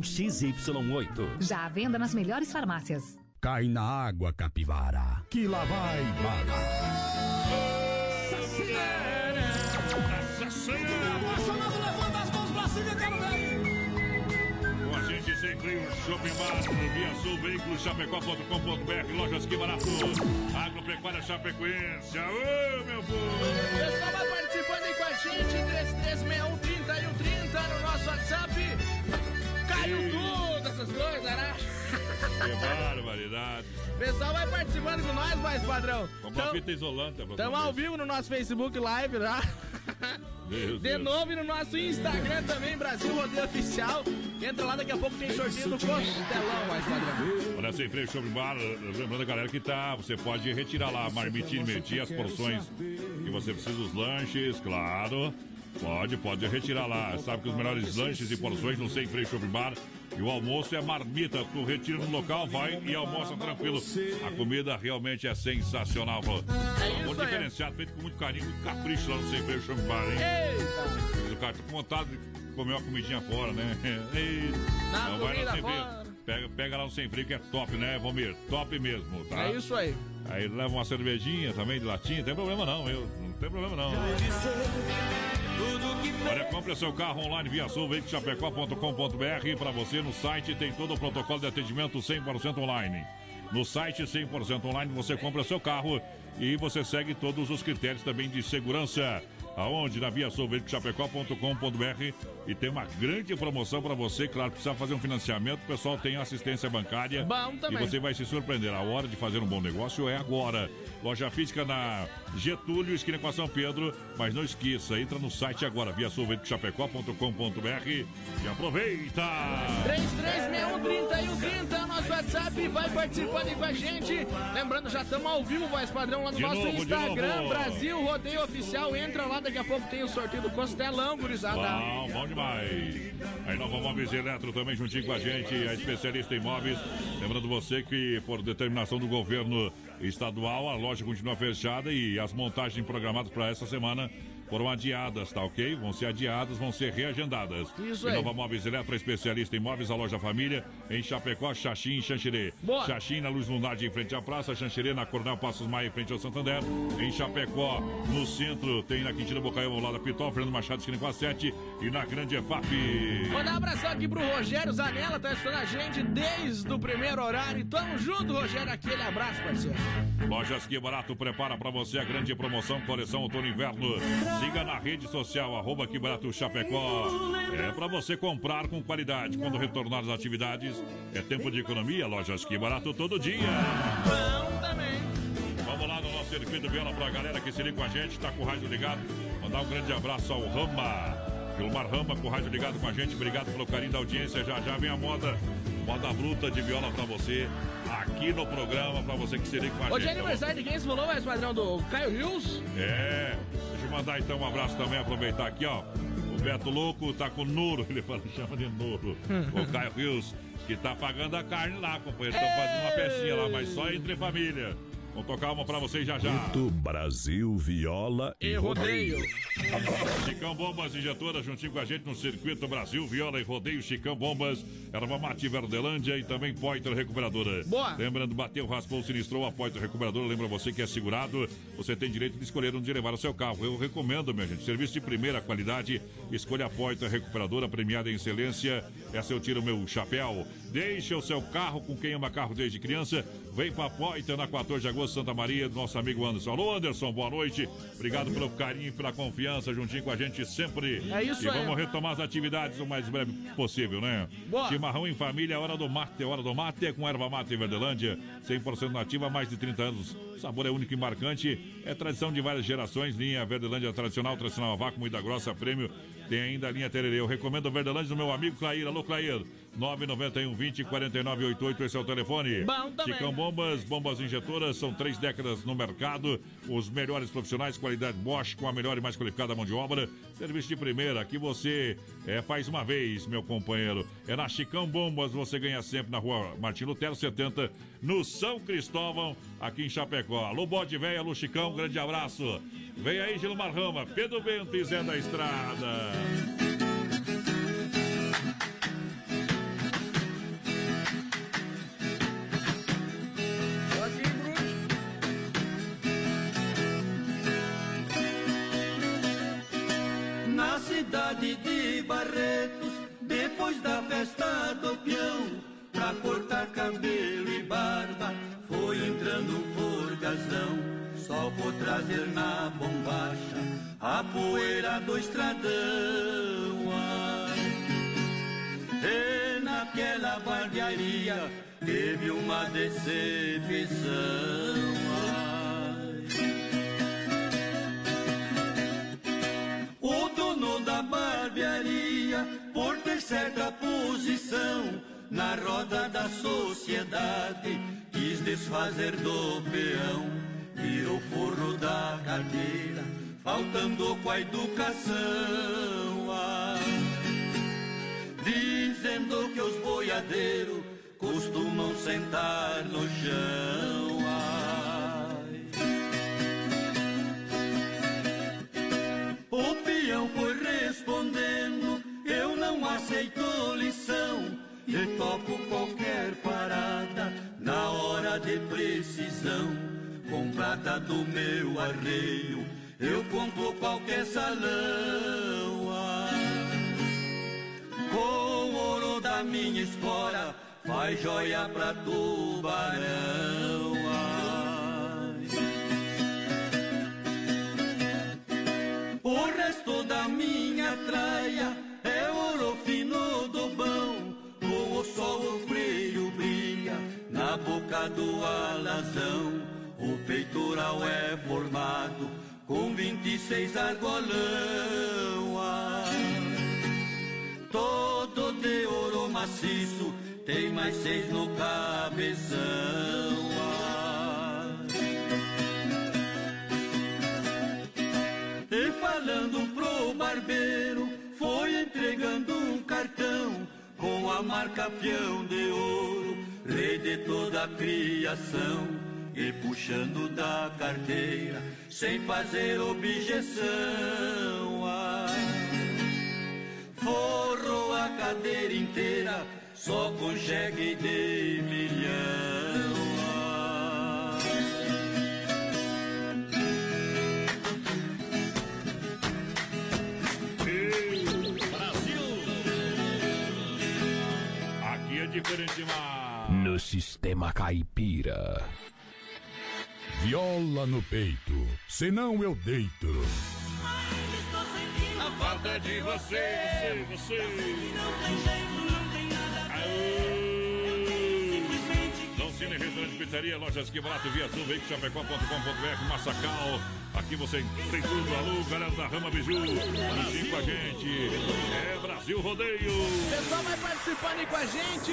XY8. Já à venda nas melhores farmácias. Cai na água, capivara, que lá vai bala. Com a gente sem freio, Shopping Bar, Via Sul, Veículos, Chapecó.com.br, Lojas Que Barato, Agropecuária Chapecoense. Ô, meu povo! O pessoal vai participando aí com a gente, 3361 30 e o 30 no nosso WhatsApp. Caiu tudo, essas coisas, né? Que barbaridade. Pessoal vai participando com nós, mais padrão. Compra uma fita isolante. Estamos ao vivo no nosso Facebook Live, tá? Meu De Deus. novo e no nosso Instagram também, Brasil Rodeio Oficial. Entra lá, daqui a pouco tem sorteio do Costelão, mais padrão. Olha, sem freio, Shopping Bar, lembrando a galera que tá, você pode retirar lá a marmitinha e medir as porções que você precisa, os lanches, claro. Pode, pode retirar lá. Sabe que os melhores lanches e porções no Sem Freio Shopping Bar. E o almoço é marmita. Tu retira no local, vai e almoça tranquilo. A comida realmente é sensacional. É aí. diferenciado, feito com muito carinho, muito capricho lá no Sem Freio Shopping Bar, hein? Eita! O cara tá com vontade de comer uma comidinha fora, né? Eita. Não vai lá sem freio. Pega, pega lá no sem freio que é top, né, Vomir? Top mesmo, tá? É isso aí. Aí leva uma cervejinha também de latinha, não tem problema não, eu. Não tem problema não. Olha, compre seu carro online via sulveicochapecó.com.br para você no site tem todo o protocolo de atendimento 100% online. No site 100% online você compra seu carro e você segue todos os critérios também de segurança. Aonde? Na via sulveicochapecó.com.br e tem uma grande promoção para você. Claro, precisa fazer um financiamento, o pessoal tem assistência bancária. Bom também. E você vai se surpreender. A hora de fazer um bom negócio é agora. Loja física na Getúlio, esquina com a São Pedro. Mas não esqueça, entra no site agora, via sulveicochapecó.com.br e aproveita! 3361 é o nosso WhatsApp, vai participando aí com a gente. Lembrando, já estamos ao vivo, voz padrão, lá no De nosso novo, Instagram. Brasil Rodeio Oficial. Entra lá, daqui a pouco tem o sorteio do Costelão, gurizada. Bom, bom demais. A Nova Móveis Eletro também juntinho com a gente, a especialista em móveis. Lembrando você que, por determinação do governo estadual, a loja continua fechada e as montagens programadas para essa semana foram adiadas, tá ok? Vão ser adiadas, vão ser reagendadas. Isso E aí. Nova Móveis Eletro, especialista em móveis, a loja família, em Chapecó, Xaxim e Xanxerê. Boa. Xaxim na Luz Lunardi, em frente à praça, Xanxerê na Coronel Passos Maia, em frente ao Santander. Em Chapecó, no centro, tem na Quintina Bocaiúva, ao lado da Pitol, Fernando Machado, esquina com a 7 e na Grande EFAP. Mandar um abração aqui pro Rogério Zanella, tá estudando a gente desde o primeiro horário. Tamo junto, Rogério. Aquele abraço, parceiro. Lojas Que Barato prepara para você a grande promoção Coleção Outono Inverno. Siga na rede social, arroba Que Barato Chapecó. É para você comprar com qualidade. Quando retornar às atividades, é tempo de economia. Lojas Que Barato todo dia. Vamos lá no nosso circuito viola pra galera que se liga com a gente, tá com o rádio ligado. Mandar um grande abraço ao Rama. Vilmar Rama com o rádio ligado com a gente. Obrigado pelo carinho da audiência. Já já vem a moda. Moda bruta de viola pra você. Aqui no programa, pra você que se liga com a Hoje gente. é aniversário de quem se falou, mais padrão, do Caio Rios. É, deixa eu mandar então um abraço também, aproveitar aqui, ó. O Beto Louco tá com o Nuro, ele fala, chama de Nuro. o Caio Rios, que tá pagando a carne lá, companheiro. Estão fazendo uma festinha lá, mas só entre família. Vamos tocar uma pra vocês já já. Grupo Brasil Viola e, E rodeio. Chicão Bombas Injetora juntinho com a gente no Circuito Brasil, Viola e Rodeio, Chicão Bombas, Erva Mate Verdelândia e também Poitra Recuperadora. Boa. Lembrando, bateu, raspou, sinistrou a Poitra Recuperadora. Lembra você que é segurado, você tem direito de escolher onde levar o seu carro. Eu recomendo, minha gente, serviço de primeira qualidade. Escolha a Poitra Recuperadora, premiada em excelência. Essa eu tiro o meu chapéu. Deixe o seu carro com quem ama carro desde criança. Vem pra Poitra na 14 de agosto, Santa Maria, do nosso amigo Anderson. Alô, Anderson, boa noite. Obrigado pelo carinho e pela confiança, juntinho com a gente sempre. É isso e aí. vamos retomar as atividades o mais breve possível, né? Boa. Chimarrão em família, hora do mate, hora do mate com erva mate em Verdelândia, 100% nativa, há mais de 30 anos. O sabor é único e marcante, é tradição de várias gerações, linha Verdelândia tradicional, tradicional a vácuo, muita grossa, prêmio. Tem ainda a linha Tererê. Eu recomendo a Verdelândia do meu amigo Clair. Alô, Clair. 991 20 49 88, esse é o telefone. Bom também. Chicão Bombas, bombas injetoras, são três décadas no mercado. Os melhores profissionais, qualidade Bosch, com a melhor e mais qualificada mão de obra. Serviço de primeira, que você é, faz uma vez, meu companheiro. É na Chicão Bombas, você ganha sempre na rua Martin Lutero 70, no São Cristóvão, aqui em Chapecó. Alô, Bode Véia, alô, Chicão, grande abraço. Vem aí, Gilmar Rama, Pedro Bento e Zé da Estrada. Cidade de Barretos, depois da festa do peão, pra cortar cabelo e barba, foi entrando um forgazão, só por trazer na bombacha a poeira do estradão. Ai. E naquela barbearia teve uma decepção. Certa posição na roda da sociedade, quis desfazer do peão, virou forro da carteira, faltando com a educação. Ah, dizendo que os boiadeiros costumam sentar no chão. Lição. E toco qualquer parada na hora de precisão. Com prata do meu arreio, eu compro qualquer salão. Ah, com ouro da minha espora, faz joia pra tubarão. Ai. O resto da minha do alazão. O peitoral é formado com 26 argolão. Ai. Todo de ouro maciço, tem mais seis no cabeção. Ai. E falando pro barbeiro, foi entregando um cartão com a marca peão de ouro, de toda a criação. E puxando da carteira, sem fazer objeção. Ai. Forrou a cadeira inteira, só com chegue de milhão. Brasil! Aqui é diferente, mas... No sistema caipira. Viola no peito, senão eu deito. A falta de você, você, você. Dom Cine Restaurante Pizzaria, lojas que barato via Sul, Chapecó.com.br, Massacal. Aqui você tem tudo. Alô, galera da Rama Biju. Juntinho com a gente. É Brasil Rodeio. Pessoal vai participando aí com a gente.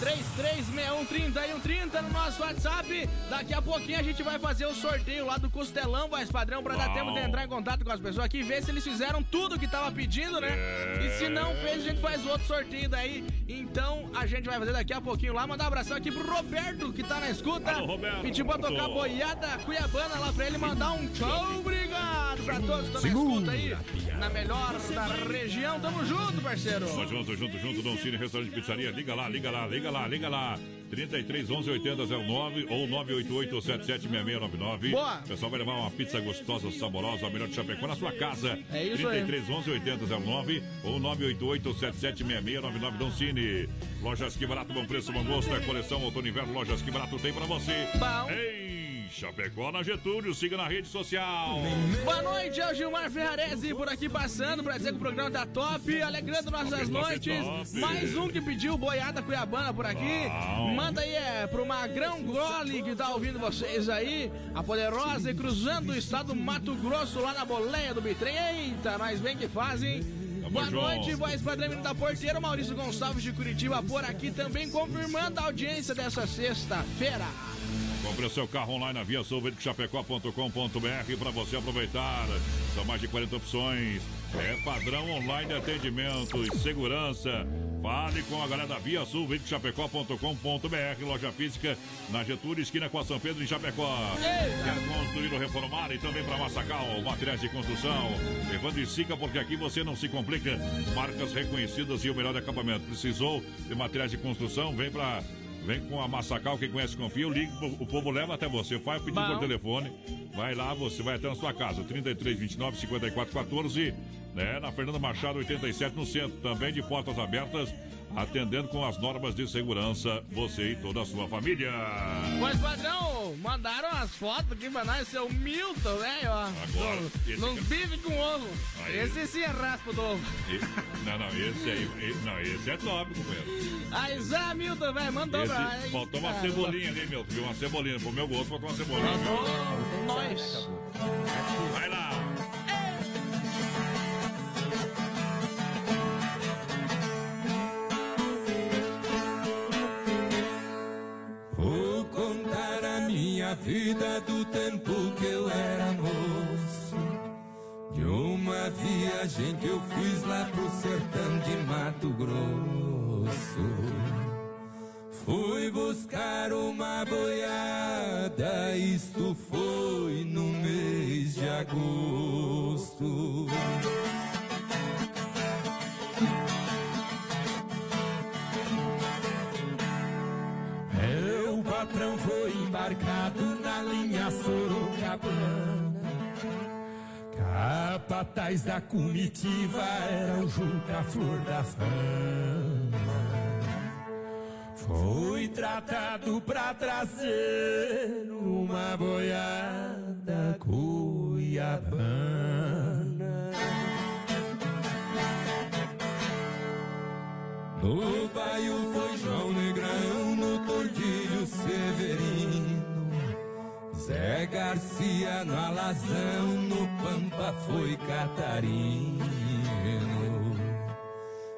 336130 no nosso WhatsApp. Daqui a pouquinho a gente vai fazer o sorteio lá do Costelão, voz padrão, pra dar Uau. tempo de entrar em contato com as pessoas aqui e ver se eles fizeram tudo que tava pedindo, né? É. E se não fez, a gente faz outro sorteio daí. Então a gente vai fazer daqui a pouquinho lá. Mandar um abração aqui pro Roberto, que tá na escuta. Alô, pra tocar boiada cuiabana lá pra ele mandar um tchau, obrigado pra todos que estão na escuta aí. Na melhor da região. Tamo junto, parceiro. Tamo junto, junto, junto, Dom Cine, restaurante de pizzaria. Liga lá, liga lá, liga lá, liga lá. 33 11 80 09 ou 988 776699. Boa. O pessoal vai levar uma pizza gostosa, saborosa, a melhor de Chapecó na sua casa. É isso aí. 33 11 80 09 ou 988 776699 Dom Cine. Lojas que barato, bom preço, bom gosto. É coleção outono inverno. Lojas que barato tem pra você. Bom. Ei, Chapecó na Getúlio. Siga na rede social. Boa noite, é o Gilmar Ferrarese por aqui passando pra dizer que o programa tá top, alegrando nossas Top, noites. top. Mais um que pediu boiada cuiabana por aqui. Uau. Manda aí é, pro Magrão Gole que tá ouvindo vocês aí. A Poderosa e cruzando o estado do Mato Grosso lá na boleia do Bitrem. Eita, nós bem que fazem. Boa junto. noite, voz padrão da porteira, Maurício Gonçalves de Curitiba por aqui também confirmando a audiência dessa sexta-feira. Compre o seu carro online na Via Sul, chapecó.com.br para você aproveitar. São mais de 40 opções. É padrão online de atendimento e segurança. Fale com a galera da Via Sul, chapecó.com.br, loja física na Getúlio, esquina com a São Pedro em Chapecó. Quer construir ou reformar e também para Massacal, materiais de construção. Levando e Sica, porque aqui você não se complica. Marcas reconhecidas e o melhor acabamento. Precisou de materiais de construção? Vem para Vem com a Massacal, quem conhece confia, liga, o povo leva até você. Faz o pedido por telefone, vai lá, você vai até na sua casa. 33 29 54 14, né? Na Fernanda Machado 87 no centro, também de portas abertas, atendendo com as normas de segurança, você e toda a sua família. Pois, padrão, mandaram as fotos aqui pra nós, seu Milton, velho, ó. Agora, esse Nos aqui- bife com ovo. Aí. Esse sim é raspa do ovo. E- não, não, esse aí, e- não, esse é top, companheiro. Aí, Zé Milton, velho, mandou pra. Esse, faltou uma Ah, cebolinha ali, meu, viu? Uma cebolinha, pro meu gosto faltou uma cebolinha. Faltou nós. Vai lá. Minha vida do tempo que eu era moço. De uma viagem que eu fiz lá pro sertão de Mato Grosso. Fui buscar uma boiada, isto foi no mês de agosto. Meu patrão foi embarcado na linha Sorocabana. Capataz da comitiva era o Juca Flor da Fama. Foi tratado pra trazer uma boiada cuiabana. No baio foi João Negrão, no Tordilho Severino. Zé Garcia no Alazão, no Pampa foi Catarino.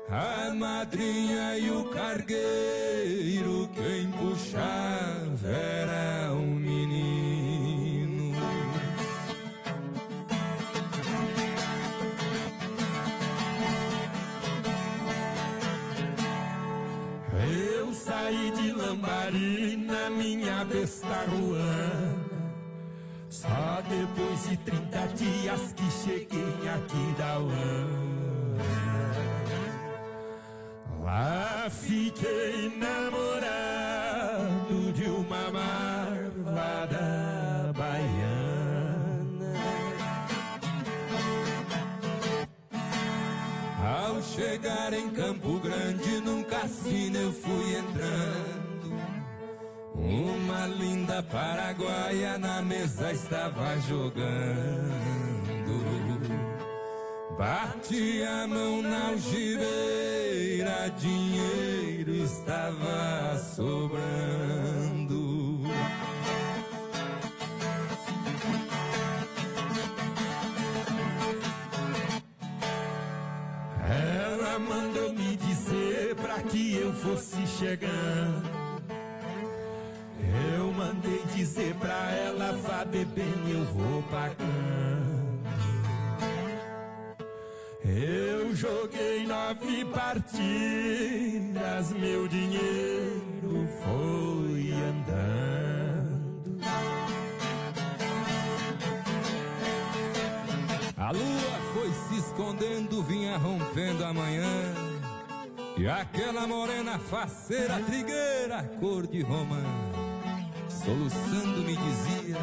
A madrinha e o cargueiro, quem puxava era um saí de Lambari na minha besta ruana. Só depois de 30 dias que cheguei aqui da Uana. Lá fiquei namorado chegar em Campo Grande, num cassino eu fui entrando. Uma linda paraguaia na mesa estava jogando. Bati a mão na algibeira, dinheiro estava sobrando. Chegando. Eu mandei dizer pra ela, vá bebendo, eu vou pagando. Eu joguei nove partidas, meu dinheiro foi andando. A lua foi se escondendo, vinha rompendo a manhã. E aquela morena faceira, trigueira, cor de romã, soluçando me dizia,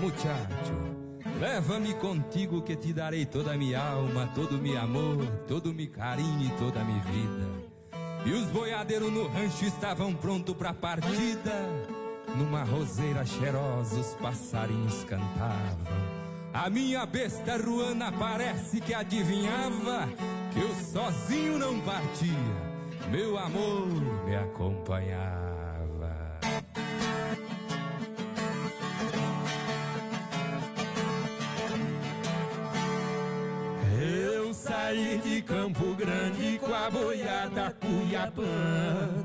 muchacho, leva-me contigo que te darei toda a minha alma, todo o meu amor, todo o meu carinho e toda a minha vida. E os boiadeiros no rancho estavam prontos pra partida. Numa roseira cheirosa os passarinhos cantavam. A minha besta ruana parece que adivinhava que eu sozinho não partia. Meu amor me acompanhava. Eu saí de Campo Grande com a boiada Cuiabana.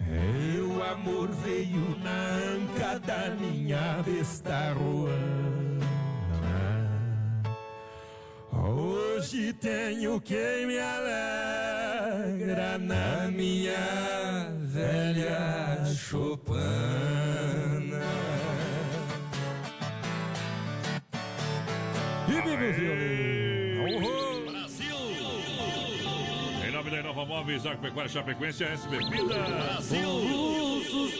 Meu amor veio na anca da minha besta ruana. Hoje tenho quem me alegra na minha velha chopana. E vive o violino! Brasil! Em nome da Inova Móveis, Agropecuária Chapecoense, S Bebidas. Brasil!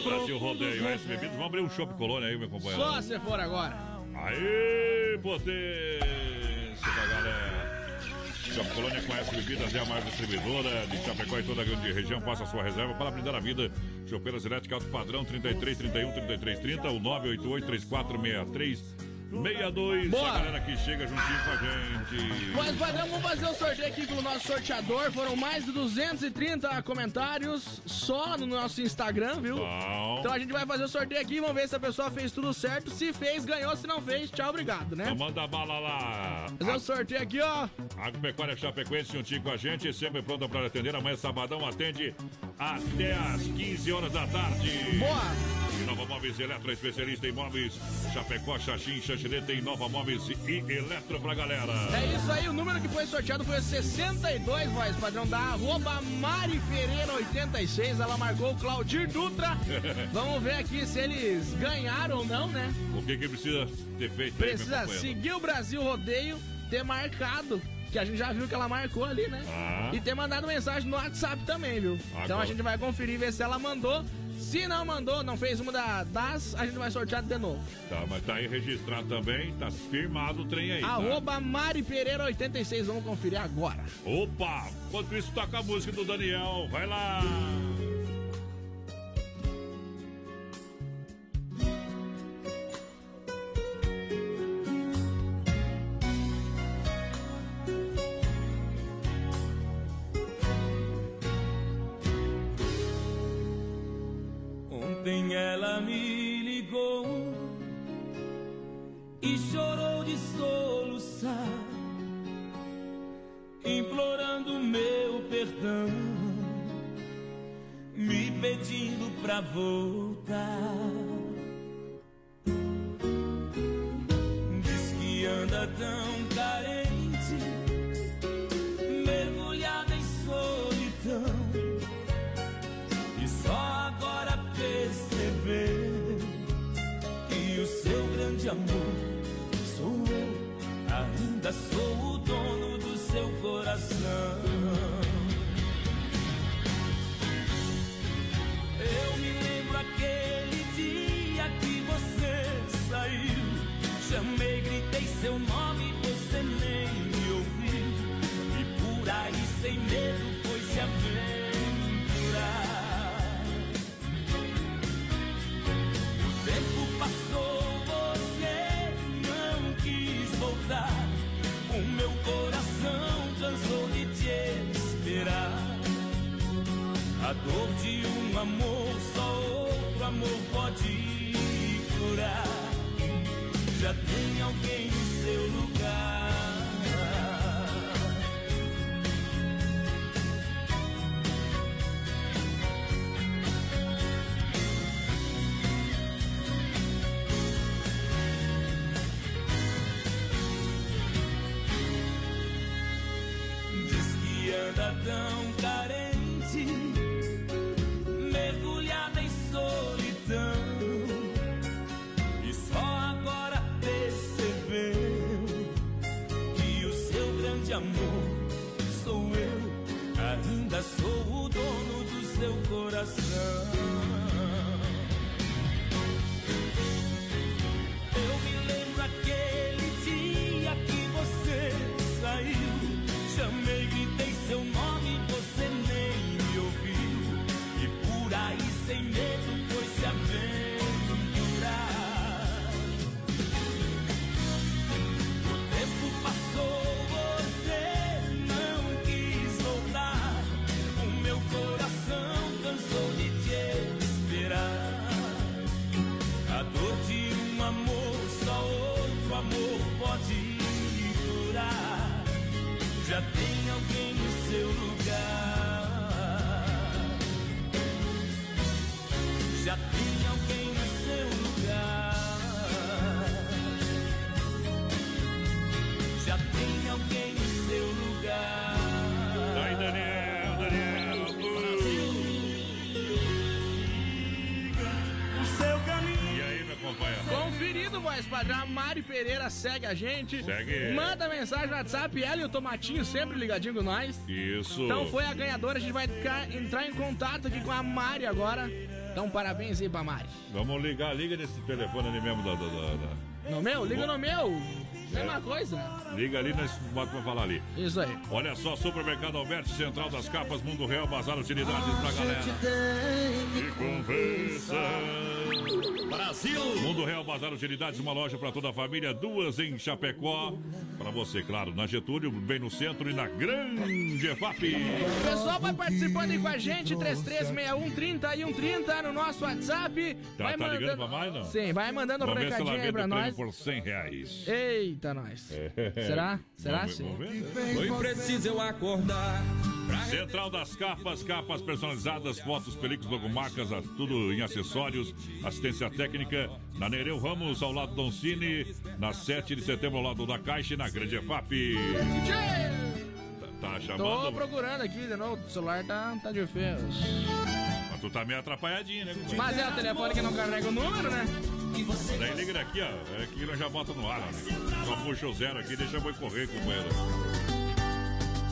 Brasil Rodeio, S Bebidas. Vamos abrir um Shop Colônia aí, meu companheiro. Só se for agora. Aê, potência da galera. Shop Colônia conhece bebidas, é a maior distribuidora de Chapecó e toda a grande região. Faça sua reserva para brindar a vida. Chopeiras elétricas alto padrão 33 31 33 30 ou 988 3463 62. Boa. A galera que chega juntinho com a gente. Mas, vamos fazer o sorteio aqui com o nosso sorteador. Foram mais de 230 comentários só no nosso Instagram, viu? Bom. Então a gente vai fazer o sorteio aqui, vamos ver se a pessoa fez tudo certo. Se fez, ganhou. Se não fez, tchau, obrigado, né? Então manda bala lá. Fazer o sorteio aqui, ó. Agropecuária Chapecoense juntinho com a gente, sempre pronta para atender. Amanhã, sabadão, atende até às 15 horas da tarde. Boa! Nova Móveis Eletro, especialista em móveis. Chapecó, Xaxim, Xaxireta e Nova Móveis e Eletro pra galera. É isso aí, o número que foi sorteado foi o 62, voz padrão da arroba Mari Ferreira 86. Ela marcou o Claudir Dutra. Vamos ver aqui se eles ganharam ou não, né? O que que precisa ter feito aí, Precisa companheiro? seguir o Brasil Rodeio, ter marcado. Que a gente já viu que ela marcou ali, né? Ah. E ter mandado mensagem no WhatsApp também, viu? Então Agora. a gente vai conferir, ver se ela mandou. Se não mandou, não fez uma da- das, a gente vai sortear de novo. Tá, mas tá aí registrado também, tá firmado o trem aí. tá? Arroba Mari Pereira 86, vamos conferir agora. Opa! Enquanto isso, toca a música do Daniel. Vai lá! Ela me ligou e chorou de soluçar, implorando meu perdão, me pedindo pra voltar. Diz que anda tão sou alguém amor, só outro amor pode curar. Já tem alguém no seu lugar. Já tem Conferido, voz padrão. A Mari Pereira segue a gente. Segue. Manda mensagem no WhatsApp. Ela e o Tomatinho sempre ligadinho com nós. Isso. Então foi a ganhadora. A gente vai entrar em contato aqui com a Mari agora. Então parabéns aí pra Mari. Vamos ligar, liga nesse telefone ali mesmo da. da, da- da- No meu? Liga no meu. Mesma coisa. Liga ali, nós bota pra falar ali. Isso aí. Olha só, Supermercado Alberto, Central das Capas, Mundo Real, Bazar Utilidades pra galera. E convença. Brasil! Mundo Real Bazar Utilidades, uma loja para toda a família, duas em Chapecó. Para você, claro, na Getúlio, bem no centro e na Grande EFAP. O pessoal vai participando aí com a gente, 336130 e 130 no nosso WhatsApp. Tá, vai tá ligando pra mais, não? Sim, vai mandando um Vamos ela recadinho aí pra nós. por 100 reais. Eita, nós. Será? Será Vamos, sim? vamos ver. Foi preciso eu acordar. Central das Capas, capas personalizadas, fotos, películas, logomarcas, tudo em acessórios, assistência técnica, na Nereu Ramos, ao lado do Don Cine, na 7 de setembro, ao lado da Caixa e na Grande EFAP. Tá, tá Tô chamando? procurando aqui de novo, o celular tá, tá de ferros. Mas tu tá meio atrapalhadinho, né? Mas é o telefone que não carrega o número, né? Daí liga daqui, ó. É que nós já bota no ar, ó. Só puxa o zero aqui, deixa eu boi correr, companheiro.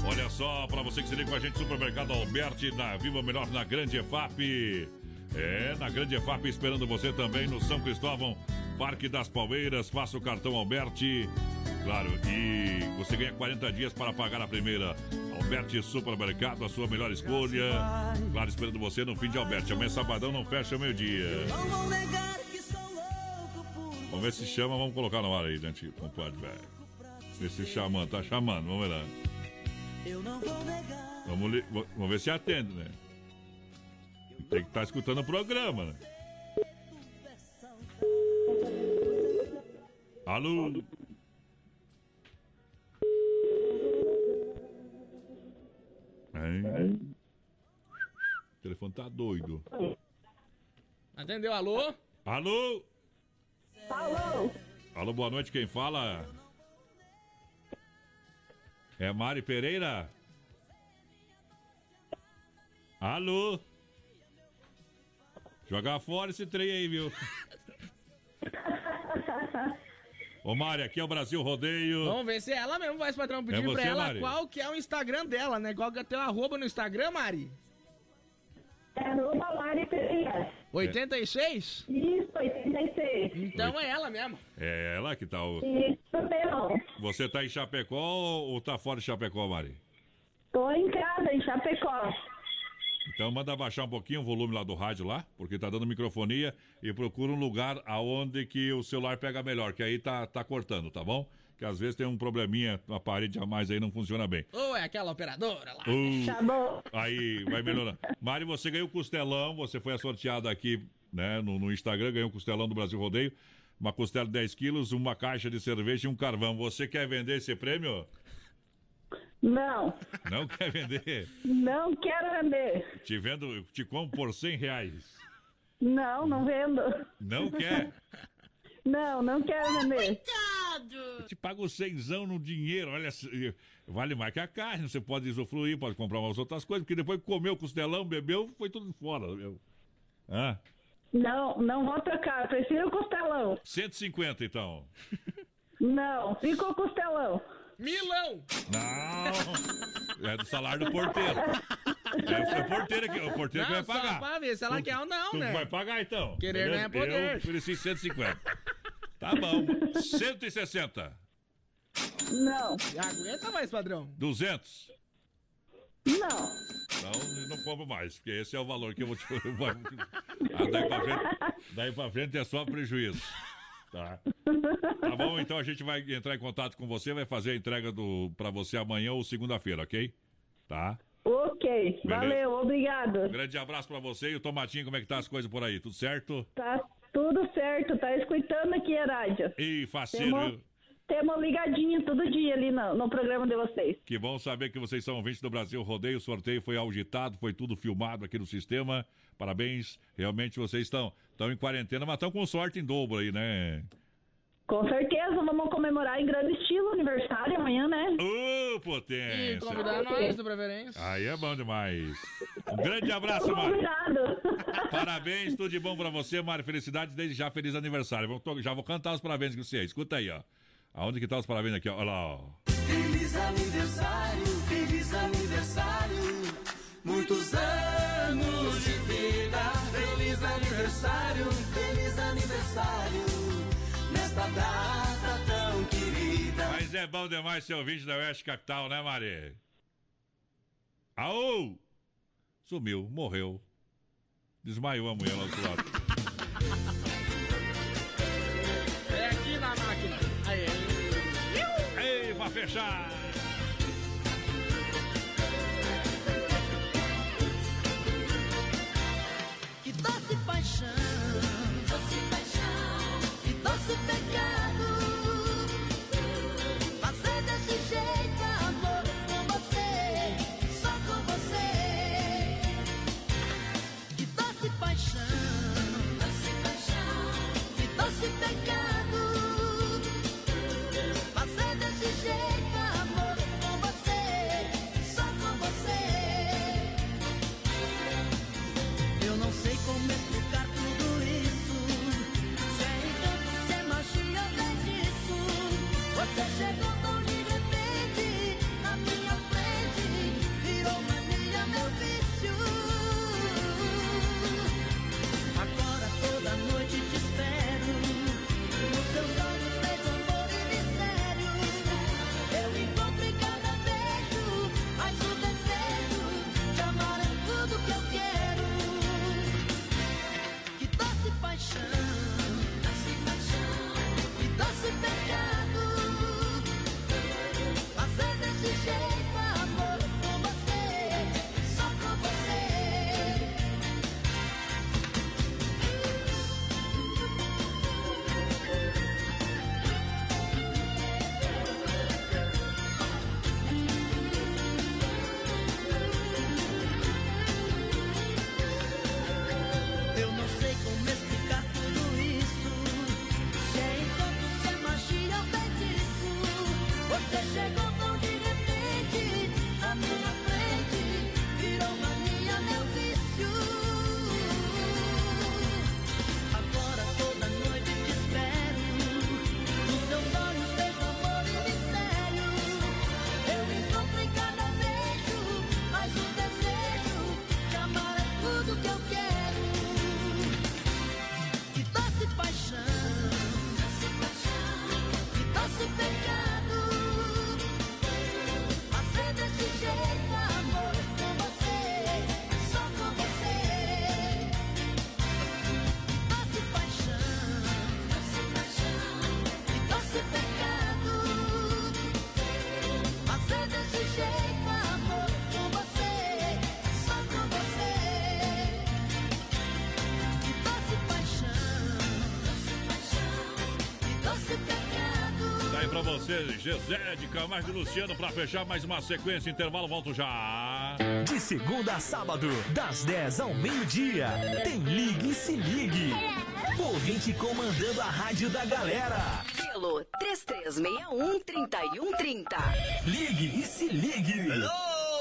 Olha só, pra você que se liga com a gente, Supermercado Alberti, na Viva Melhor, na Grande EFAP. É, na Grande EFAP, esperando você também no São Cristóvão, Parque das Palmeiras. Faça o cartão Alberti. Claro, e você ganha 40 dias para pagar a primeira. Alberti Supermercado, a sua melhor escolha. Claro, esperando você no fim de Alberti. Amanhã sabadão não fecha meio-dia. Vamos ver se chama, vamos colocar no ar aí, gente, compadre, velho. Ver se chamando, tá chamando, vamos ver lá. Eu não vou negar. Vamos, vamos ver se atende, né? Tem que estar escutando o programa, né? Alô? Hein? O telefone tá doido. Atendeu, alô? Alô? Alô? Alô, boa noite, quem fala? É Mari Pereira? Alô? Jogar fora esse trem aí, viu? Ô Mari, aqui é o Brasil Rodeio. Vamos ver se é ela mesmo, vai patrão pedir É você, pra ela Mari? qual que é o Instagram dela, né? Qual que é teu arroba no Instagram, Mari? É arroba Mari Pereira. 86? Isso, 86. Então é ela mesmo. É ela que tá. O... Isso mesmo. Você tá em Chapecó ou tá fora de Chapecó, Mari? Tô em casa, em Chapecó. Então manda baixar um pouquinho o volume lá do rádio lá, porque tá dando microfonia e procura um lugar aonde que o celular pega melhor, que aí tá, tá cortando, tá bom? Que às vezes tem um probleminha, a parede a mais aí não funciona bem. Ou é aquela operadora lá. Uh, Tá bom. Aí vai melhorando. Mari, você ganhou o costelão, você foi sorteada aqui, né, no, no Instagram, ganhou o costelão do Brasil Rodeio. Uma costela de 10 quilos, uma caixa de cerveja e um carvão. Você quer vender esse prêmio? Não, Não quer vender? não quero vender. Te vendo, te compro por 100 reais. Não, não vendo. Não quer? Não, não quero vender. Eu te pago cenzão no dinheiro, olha, vale mais que a carne, você pode usufruir, pode comprar umas outras coisas, porque depois que comeu o costelão, bebeu, foi tudo fora, meu. Ah, Não, não vou trocar. Prefiro o costelão. 150 então. Não, fica o costelão. Milão! Não! É do salário do porteiro. É o seu porteiro que, o porteiro que Não, vai só pagar. pra ver se ela Tu- quer ou não, tu né? vai pagar então. Querer não é poder. Eu ofereci 150. Tá bom. 160. Não. Aguenta mais, padrão. 200. Não. Então não compro mais, porque esse é o valor que eu vou te. vai- Ah, daí, pra frente, daí pra frente é só prejuízo. Tá. Tá bom, então a gente vai entrar em contato com você, vai fazer a entrega do para você amanhã ou segunda-feira, ok? Tá? Ok, valeu, obrigado. Um grande abraço pra você e o Tomatinho, como é que tá as coisas por aí? Tudo certo? Tá tudo certo, tá escutando aqui a rádio. Ih, faceiro? Temos ligadinho todo dia ali no, no programa de vocês. Que bom saber que vocês são ouvintes do Brasil Rodeio. O sorteio foi auditado, foi tudo filmado aqui no sistema. Parabéns. Realmente vocês estão, estão em quarentena, mas estão com sorte em dobro aí, né? Com certeza, vamos comemorar em grande estilo o aniversário amanhã, né? Ô, potência! E convidar nós do Preferência. Aí é bom demais. Um grande abraço. Convidado. Parabéns, tudo de bom pra você, Mari. Felicidades, desde já, feliz aniversário. Vou to- Já vou cantar os parabéns com você. Escuta aí, ó. Aonde que tá os parabéns aqui, ó? Olha lá, ó. Feliz aniversário, feliz aniversário, muitos anos aniversário, feliz aniversário, nesta data tão querida. Mas é bom demais ser ouvinte da Oeste Capital, né, Mari? Aô! Sumiu, morreu. Desmaiou a mulher lá do outro lado. É aqui na máquina. Aí, Ei, pra fechar! Que doce Gesé de Camargo e Luciano, pra fechar mais uma sequência. Intervalo, volto já. De segunda a sábado, das 10 ao meio-dia, tem Ligue e Se Ligue. Ouvinte comandando a rádio da galera. Pelo 3361-3130. Ligue e Se Ligue.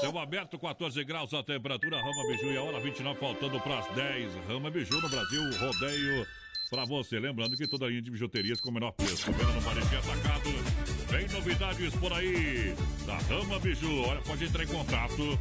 Céu aberto, 14 graus a temperatura, Rama Biju e a hora 29, faltando para as 10. Rama Biju no Brasil, rodeio para você. Lembrando que toda linha de bijuterias com o menor preço. Vendo no e atacado. Vem novidades por aí da Rama Biju. Olha, pode entrar em contato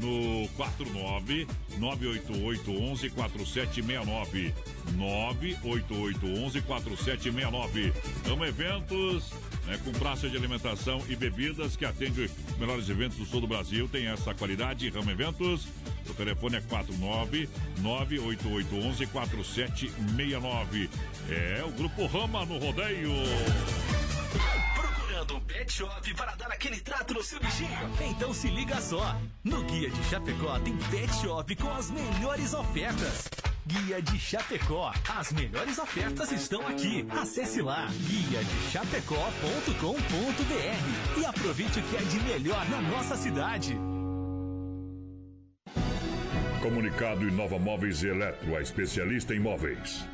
no 49 988 11 4769. 988 11 4769. Rama Eventos né, com praça de alimentação e bebidas que atende os melhores eventos do sul do Brasil. Tem essa qualidade, Rama Eventos. O telefone é 49 98811 4769. É o Grupo Rama no rodeio. Procurando um pet shop para dar aquele trato no seu bichinho? Então se liga só. No Guia de Chapecó tem pet shop com as melhores ofertas. Guia de Chapecó. As melhores ofertas estão aqui. Acesse lá guia de chapecó.com.br e aproveite o que é de melhor na nossa cidade. Comunicado Inova Móveis e Eletro, a especialista em móveis.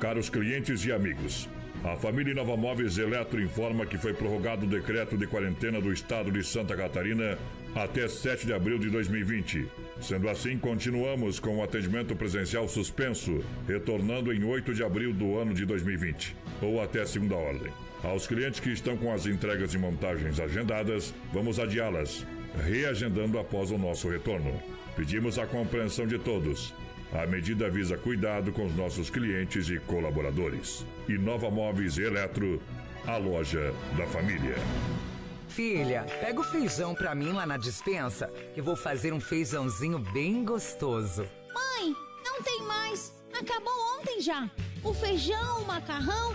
Caros clientes e amigos, a família Inova Móveis Eletro informa que foi prorrogado o decreto de quarentena do estado de Santa Catarina até 7 de abril de 2020. Sendo assim, continuamos com o atendimento presencial suspenso, retornando em 8 de abril do ano de 2020, ou até segunda ordem. Aos clientes que estão com as entregas e montagens agendadas, vamos adiá-las, reagendando após o nosso retorno. Pedimos a compreensão de todos. A medida visa cuidado com os nossos clientes e colaboradores. E Nova Móveis e Eletro, a loja da família. Filha, pega o feijão pra mim lá na dispensa, que vou fazer um feijãozinho bem gostoso. Mãe, não tem mais. Acabou ontem já. O feijão, o macarrão,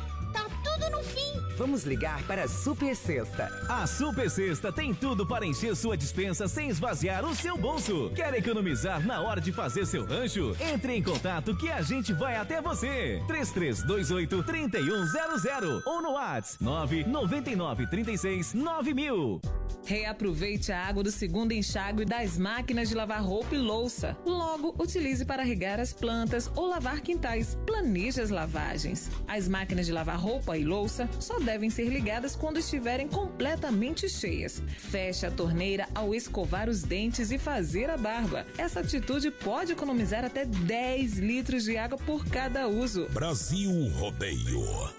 Vamos ligar para a Super Sexta. A Super Sexta tem tudo para encher sua dispensa sem esvaziar o seu bolso. Quer economizar na hora de fazer seu rancho? Entre em contato que a gente vai até você. 3328 3100 ou no WhatsApp 999 36 9000. Reaproveite a água do segundo enxágue das máquinas de lavar roupa e louça. Logo, utilize para regar as plantas ou lavar quintais. Planeje as lavagens. As máquinas de lavar roupa e louça só devem ser ligadas quando estiverem completamente cheias. Feche a torneira ao escovar os dentes e fazer a barba. Essa atitude pode economizar até 10 litros de água por cada uso. Brasil Rodeio.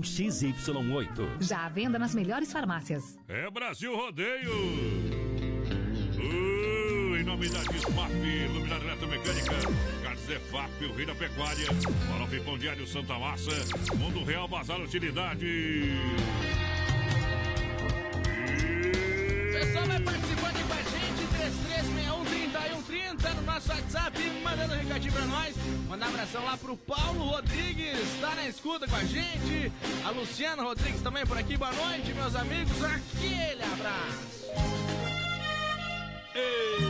XY8. Já à venda nas melhores farmácias. É Brasil Rodeio! Uh, em nome da Dismap, Luminária Eletromecânica, Garzefap, o rei da pecuária, Farofa Pão Diário Santa Massa, Mundo Real Bazar Utilidade. Pessoal, vai participando aí com a gente, 3361 no nosso WhatsApp, mandando um recadinho pra nós. Mandar um abração lá pro Paulo Rodrigues, tá na escuta com a gente. A Luciana Rodrigues também por aqui, boa noite, meus amigos. Aquele abraço. Ei,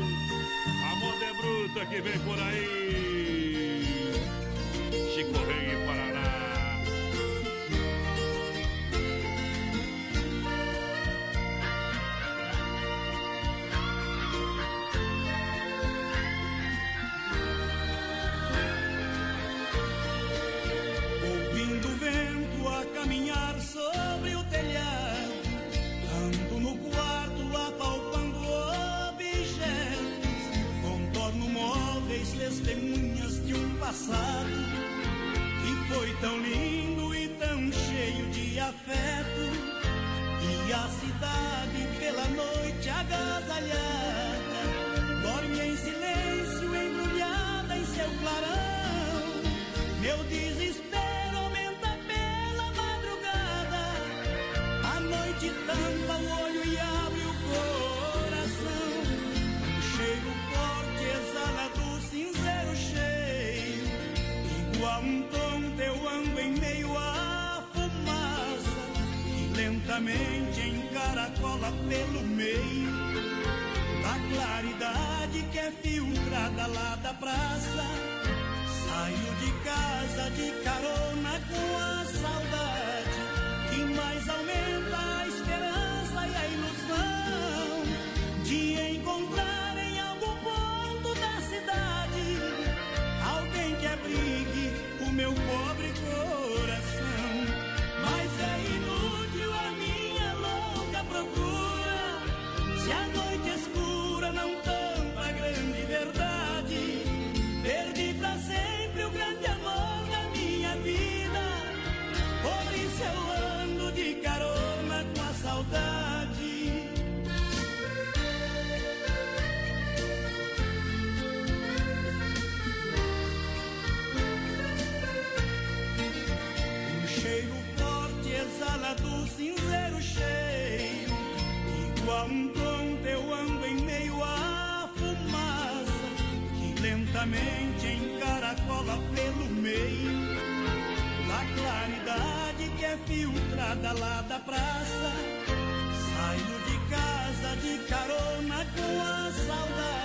a moda é bruta que vem por aí. Chico Rei, Paraná. Passado que foi tão lindo e tão cheio de afeto. E a cidade pela noite agasalhada dorme em silêncio, embrulhada em seu clarão. Meu desespero aumenta pela madrugada. A noite tampa o olho e abre lentamente encaracola pelo meio. Da claridade que é filtrada lá da praça. Saio de casa de carona com a saudade filtrada lá da praça. Saio de casa de carona com a saudade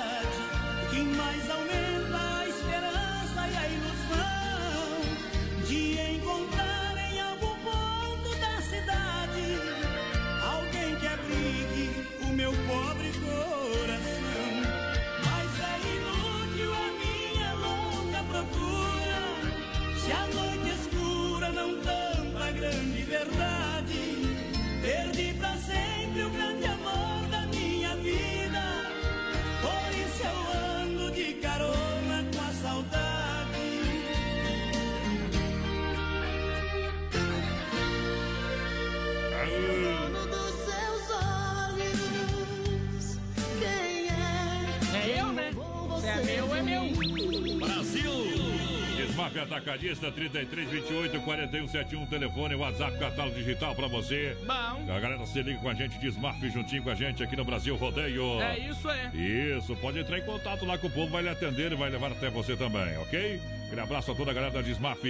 Desmaf Atacadista 3328 4171 telefone, WhatsApp, catálogo digital pra você. Bom. A galera se liga com a gente, Desmaf juntinho com a gente aqui no Brasil Rodeio. É isso aí. Isso, pode entrar em contato lá com o povo, vai lhe atender e vai levar até você também, ok? Aquele abraço a toda a galera da Desmaf.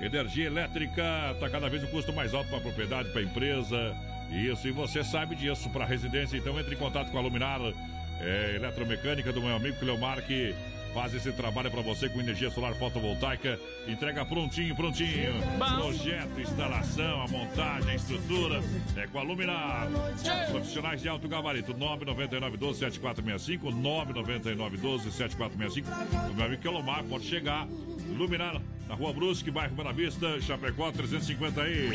Energia elétrica tá cada vez o custo mais alto para propriedade, para empresa. Isso, e você sabe disso para residência, então entre em contato com a Luminar é, Eletromecânica do meu amigo Cleomar que faz esse trabalho para você com energia solar fotovoltaica. Entrega prontinho, prontinho. Projeto, instalação, a montagem, a estrutura é com a Luminar. Profissionais de alto gabarito 99912-7465 99912-7465 O meu amigo Cleomar pode chegar. Luminar na Rua Brusque, bairro Bela Vista, Chapecó 350 aí.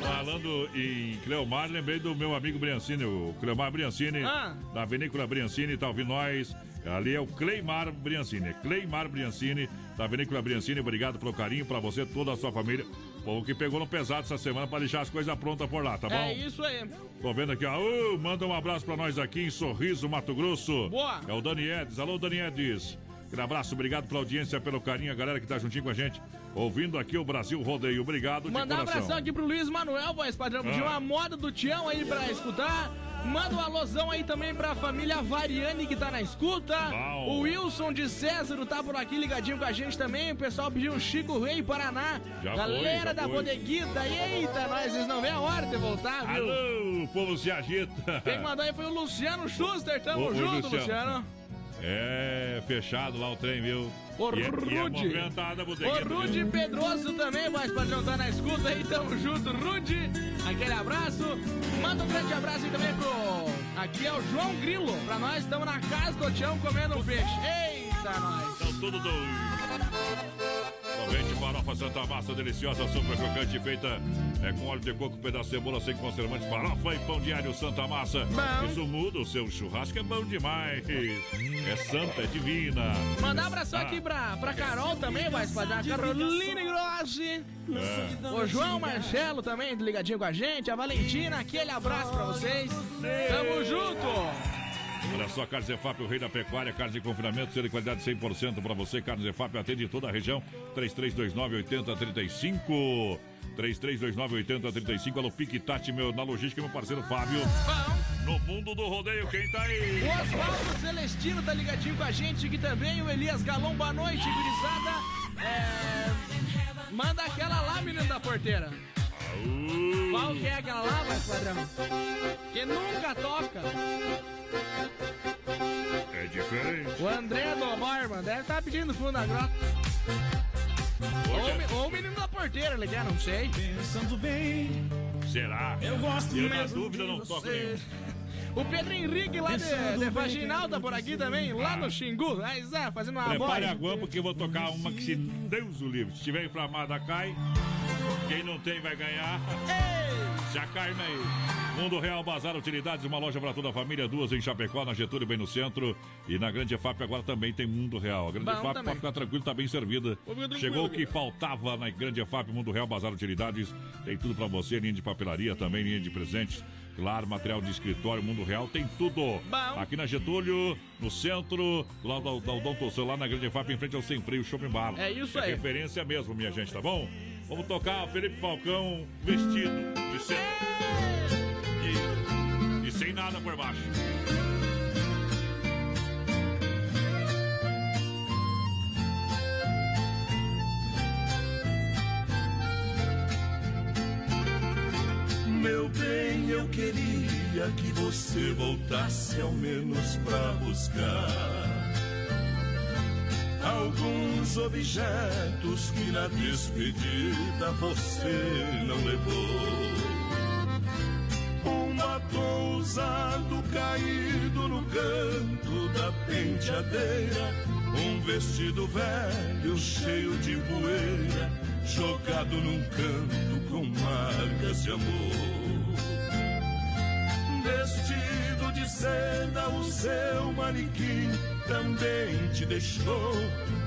Falando em Cleomar, lembrei do meu amigo Briancini, o Cleomar Briancini, Ah. da Vinícola Briancini, tá ouvindo nós. Ali é o Cleimar Briancini, Cleimar Briancini, da Vinícola Briancini. Obrigado pelo carinho pra você, toda a sua família. O povo que pegou no pesado essa semana pra deixar as coisas prontas por lá, tá bom? É isso aí. Tô vendo aqui, ó. Ô, manda um abraço pra nós aqui em Sorriso, Mato Grosso. Boa. É o Dani Edes. Alô, Dani Edes. Aquele abraço, obrigado pela audiência, pelo carinho, a galera que tá juntinho com a gente, ouvindo aqui o Brasil Rodeio. Obrigado Mandar um abração aqui pro Luiz Manuel, voz padrão. Pediu Ah. uma moda do Tião aí pra escutar. Manda um alôzão aí também pra família Variane que tá na escuta. Bom. O Wilson de César tá por aqui ligadinho com a gente também. O pessoal pediu um Chico Rei Paraná. Já Galera foi, da foi. Bodeguita. Eita, nós, vocês não vê a hora de voltar, viu? Alô, o povo se agita. Quem mandou aí foi o Luciano Schuster. Tamo ô, junto, Luciano. É, fechado lá o trem, viu? Ô, e, é, é Rude. movimentada a O. Rude Pedroso também, voz padrão, tá na escuta aí, tamo junto, Rude. Aquele abraço. Manda um grande abraço aí também pro. Aqui é o João Grilo. Pra nós, estamos na casa do Tião comendo um peixe. Eita, nós. Estão tudo doido. Somente farofa Santa Massa, deliciosa, super crocante, feita é, com óleo de coco, pedaço de cebola, sem conservantes, farofa e pão diário Santa Massa. Isso muda, o seu churrasco é bom demais. É santa, é divina. Mandar um abração Ah. aqui pra, pra Carol também, voz padrão. Caroline Grossi. É. O João Marcelo também ligadinho com a gente. A Valentina, aquele abraço pra vocês. Tamo junto. Olha só, Carnes EFAP, o rei da pecuária, carnes de confinamento, selo de qualidade 100% para você. Carnes EFAP atende toda a região. 3329-8035. 3329-8035. Alô, Piquitati, meu, na logística, meu parceiro Fábio. No mundo do rodeio, quem tá aí? O Oswaldo Celestino tá ligadinho com a gente aqui também. O Elias Galão, boa noite, gurizada. É... Manda aquela lá, menino da porteira. Qual que é aquela lá, mais padrão? Que nunca toca. É diferente. O André do Barman deve estar pedindo fundo da grota. Ou, o me- ou o menino da porteira, ele quer, não sei. Pensando bem. Será? Eu gosto Eu, na mesmo dúvida, de não você. toco nenhum. O Pedro Henrique lá de, de Vaginal tá por aqui também, lá no Xingu. Mas é, fazendo uma Prepare boia. a guampa porque eu vou tocar uma que se Deus o livre. Se tiver inflamada, cai. Quem não tem vai ganhar. Já carne aí. Mundo Real Bazar Utilidades, uma loja para toda a família, duas em Chapecó, na Getúlio, bem no centro. E na Grande EFAP agora também tem Mundo Real. A Grande Bom EFAP também. pode ficar tranquilo, tá bem servida. Chegou o que faltava na Grande EFAP, Mundo Real Bazar Utilidades. Tem tudo para você, linha de papelaria também, linha de presentes. Claro, material de escritório, Mundo Real, tem tudo. Aqui na Getúlio, no centro, do lado da, da Odonto lá na Grande EFAP, em frente ao Sem Freio Shopping Bar. É isso aí. referência mesmo, minha gente, tá bom? Vamos tocar Felipe Falcão vestido de seda. E, e sem nada por baixo. Meu bem, eu queria que você voltasse ao menos pra buscar alguns objetos que na despedida você não levou. Um batom usado caído no canto da penteadeira, um vestido velho cheio de poeira, jogado num canto com marcas de amor. Vestido de seda, o seu manequim também te deixou.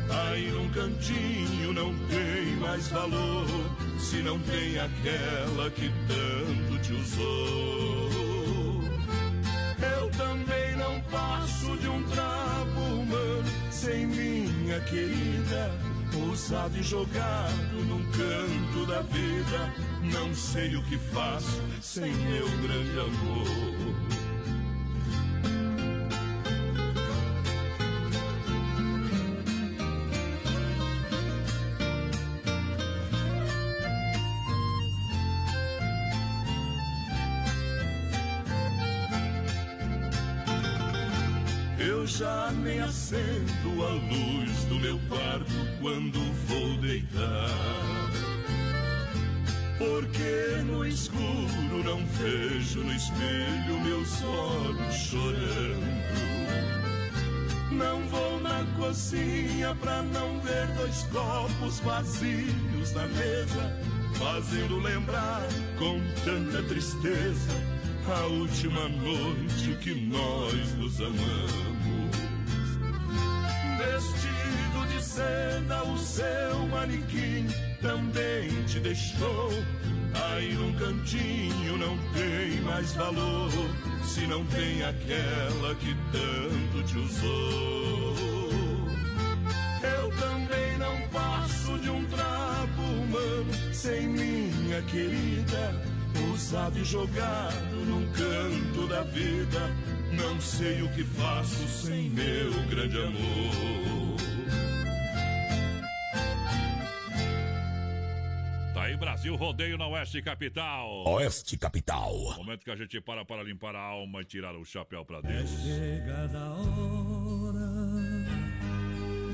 Aí num cantinho não tem mais valor, se não tem aquela que tanto te usou. Eu também não passo de um trapo humano sem minha querida. Usado e jogado num canto da vida, não sei o que faço sem meu grande amor. já nem acendo a luz do meu quarto quando vou deitar. Porque no escuro não vejo no espelho meus olhos chorando. Não vou na cozinha pra não ver dois copos vazios na mesa, fazendo lembrar com tanta tristeza a última noite que nós nos amamos. Seda, o seu manequim também te deixou. Aí num cantinho não tem mais valor, se não tem aquela que tanto te usou. Eu também não passo de um trapo humano sem minha querida, usado e jogado num canto da vida não sei o que faço sem meu grande amor. Tá aí Brasil Rodeio na Oeste Capital. Oeste Capital. Momento que a gente para para limpar a alma e tirar o chapéu para Deus. Chega a hora,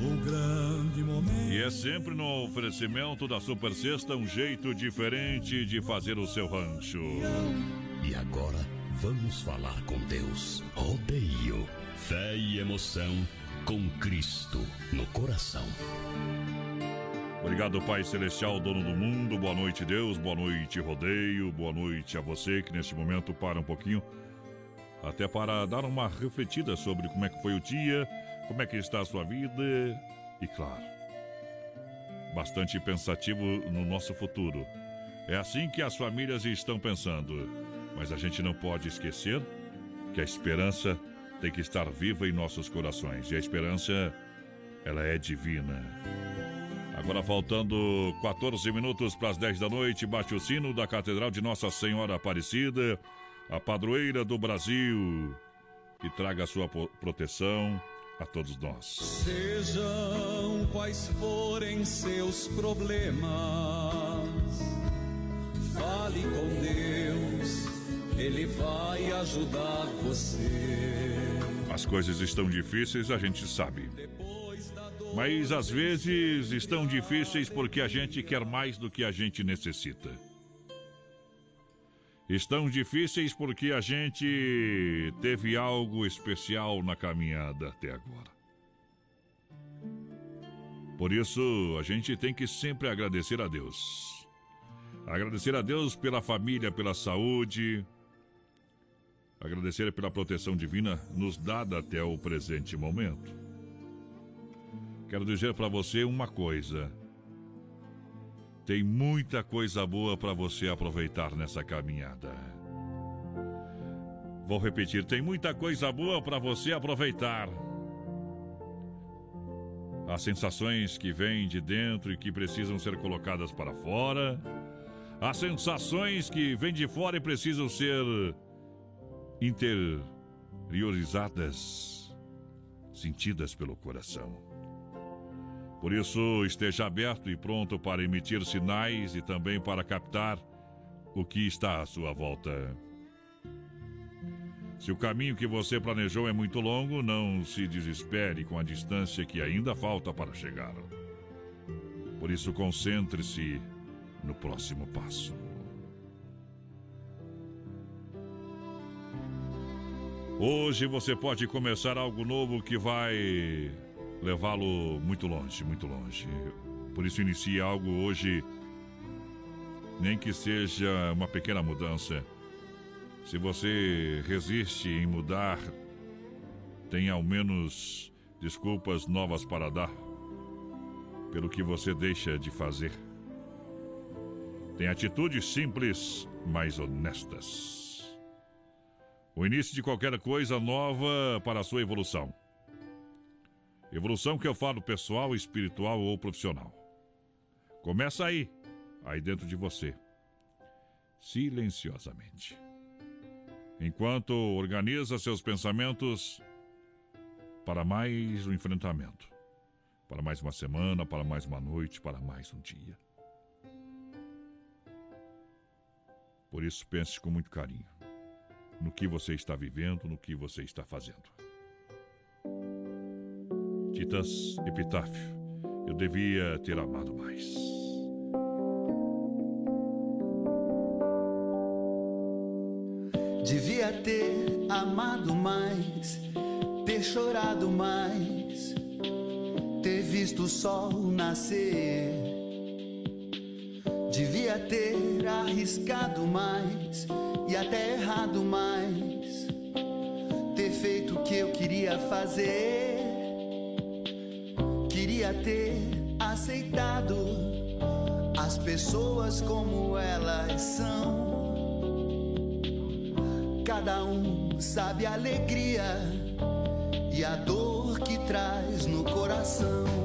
o grande momento. E é sempre no oferecimento da Super Sexta um jeito diferente de fazer o seu rancho. E agora Vamos falar com Deus. Rodeio. Fé e emoção com Cristo no coração. Obrigado, Pai Celestial, dono do mundo. Boa noite, Deus. Boa noite, Rodeio. Boa noite a você que neste momento para um pouquinho, até para dar uma refletida sobre como é que foi o dia, como é que está a sua vida e, claro, bastante pensativo no nosso futuro. É assim que as famílias estão pensando. Mas a gente não pode esquecer que a esperança tem que estar viva em nossos corações. E a esperança, ela é divina. Agora faltando 14 minutos para as 10 da noite, bate o sino da Catedral de Nossa Senhora Aparecida, a padroeira do Brasil, que traga a sua proteção a todos nós. Sejam quais forem seus problemas, fale com Deus ele vai ajudar você. As coisas estão difíceis, a gente sabe. Mas às vezes estão difíceis porque a gente quer mais do que a gente necessita. Estão difíceis porque a gente teve algo especial na caminhada até agora. Por isso, a gente tem que sempre agradecer a Deus. Agradecer a Deus pela família, pela saúde, Agradecer pela proteção divina nos dada até o presente momento. Quero dizer para você uma coisa. Tem muita coisa boa para você aproveitar nessa caminhada. Vou repetir, tem muita coisa boa para você aproveitar. As sensações que vêm de dentro e que precisam ser colocadas para fora. As sensações que vêm de fora e precisam ser interiorizadas, sentidas pelo coração. Por isso, esteja aberto e pronto para emitir sinais e também para captar o que está à sua volta. Se o caminho que você planejou é muito longo, não se desespere com a distância que ainda falta para chegar. Por isso, concentre-se no próximo passo. Hoje você pode começar algo novo que vai levá-lo muito longe, muito longe. Por isso, inicie algo hoje, nem que seja uma pequena mudança se você resiste em mudar, tem ao menos desculpas novas para dar pelo que você deixa de fazer. Tem atitudes simples, mas honestas. O início de qualquer coisa nova para a sua evolução. Evolução que eu falo pessoal, espiritual ou profissional. Começa aí, aí dentro de você. Silenciosamente enquanto organiza seus pensamentos para mais um enfrentamento, para mais uma semana, para mais uma noite, para mais um dia. Por isso, pense com muito carinho no que você está vivendo, no que você está fazendo. Titas Epitáfio, eu devia ter amado mais. Devia ter amado mais, ter chorado mais, ter visto o sol nascer. Devia ter arriscado mais e até errado mais, ter feito o que eu queria fazer. Ter aceitado as pessoas como elas são Cada um sabe a alegria e a dor que traz no coração.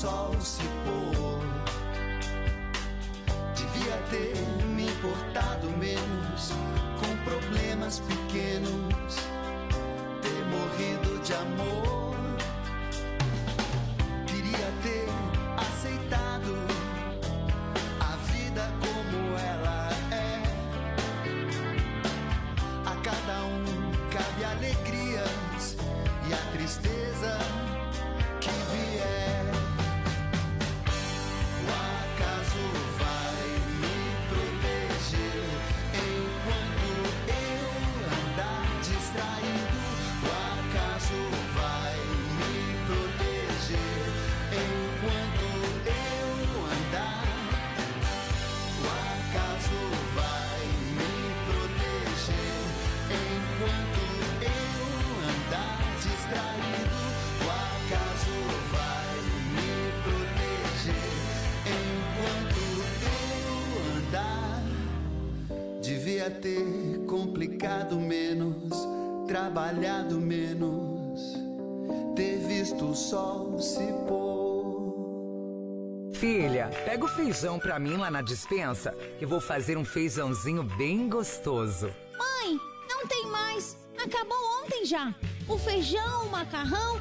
Sol se pôr. Trabalhado menos, ter visto o sol se pôr. Filha, pega o feijão pra mim lá na dispensa, que vou fazer um feijãozinho bem gostoso. Mãe, não tem mais. Acabou ontem já. O feijão, o macarrão,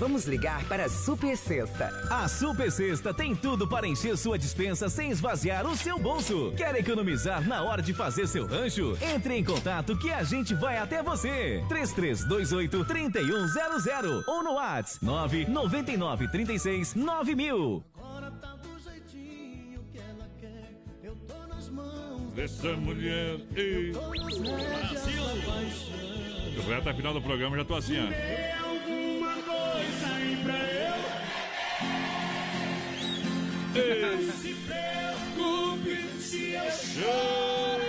Vamos ligar para a Super Sexta. A Super Sexta tem tudo para encher sua dispensa sem esvaziar o seu bolso. Quer economizar na hora de fazer seu rancho? Entre em contato que a gente vai até você. 3328 3100 ou no WhatsApp 999 36 9000. Agora tá do jeitinho que ela quer. Eu tô nas mãos dessa mulher. Ei. Brasil! Reta final do programa, já tô assim, ó. Não se preocupe se eu!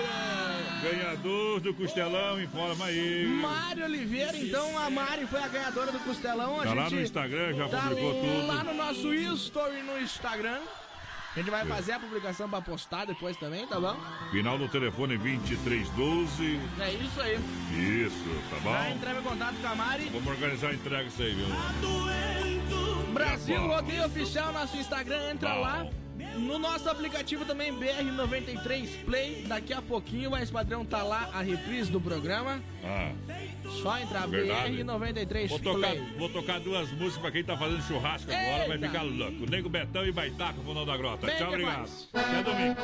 Ganhador do Costelão, informa aí. Mário Oliveira, então a Mari foi a ganhadora do Costelão. A Tá lá no Instagram, já tá publicou tudo. Lá no nosso story no Instagram. A gente vai fazer a publicação pra postar depois também, tá bom? Final do telefone 2312. É isso aí. Isso, tá Já bom? entramos em contato com a Mari. Vamos organizar a entrega isso aí, viu? Brasil. Rodeio Oficial, nosso Instagram, entra lá. No nosso aplicativo também, BR93 Play. Daqui a pouquinho, o padrão tá lá, a reprise do programa. Ah, Só entrar, Verdade. BR93 vou tocar, Play. vou tocar duas músicas pra quem tá fazendo churrasco agora, vai Eita. ficar louco. Nego Betão e Baitaca, Fundão da Grota. Bem Tchau, obrigado. faz. Até domingo.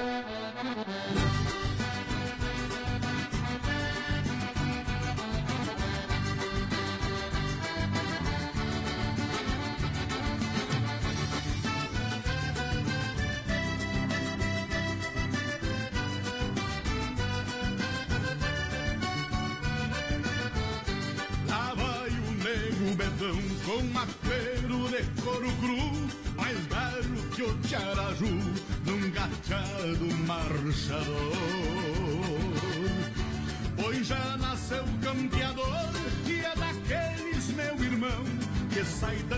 Betão com maqueiro de couro cru, mais velho que o Tiaraju, num gachado marchador. Pois já nasceu campeador, e é daqueles, meu irmão, que sai dando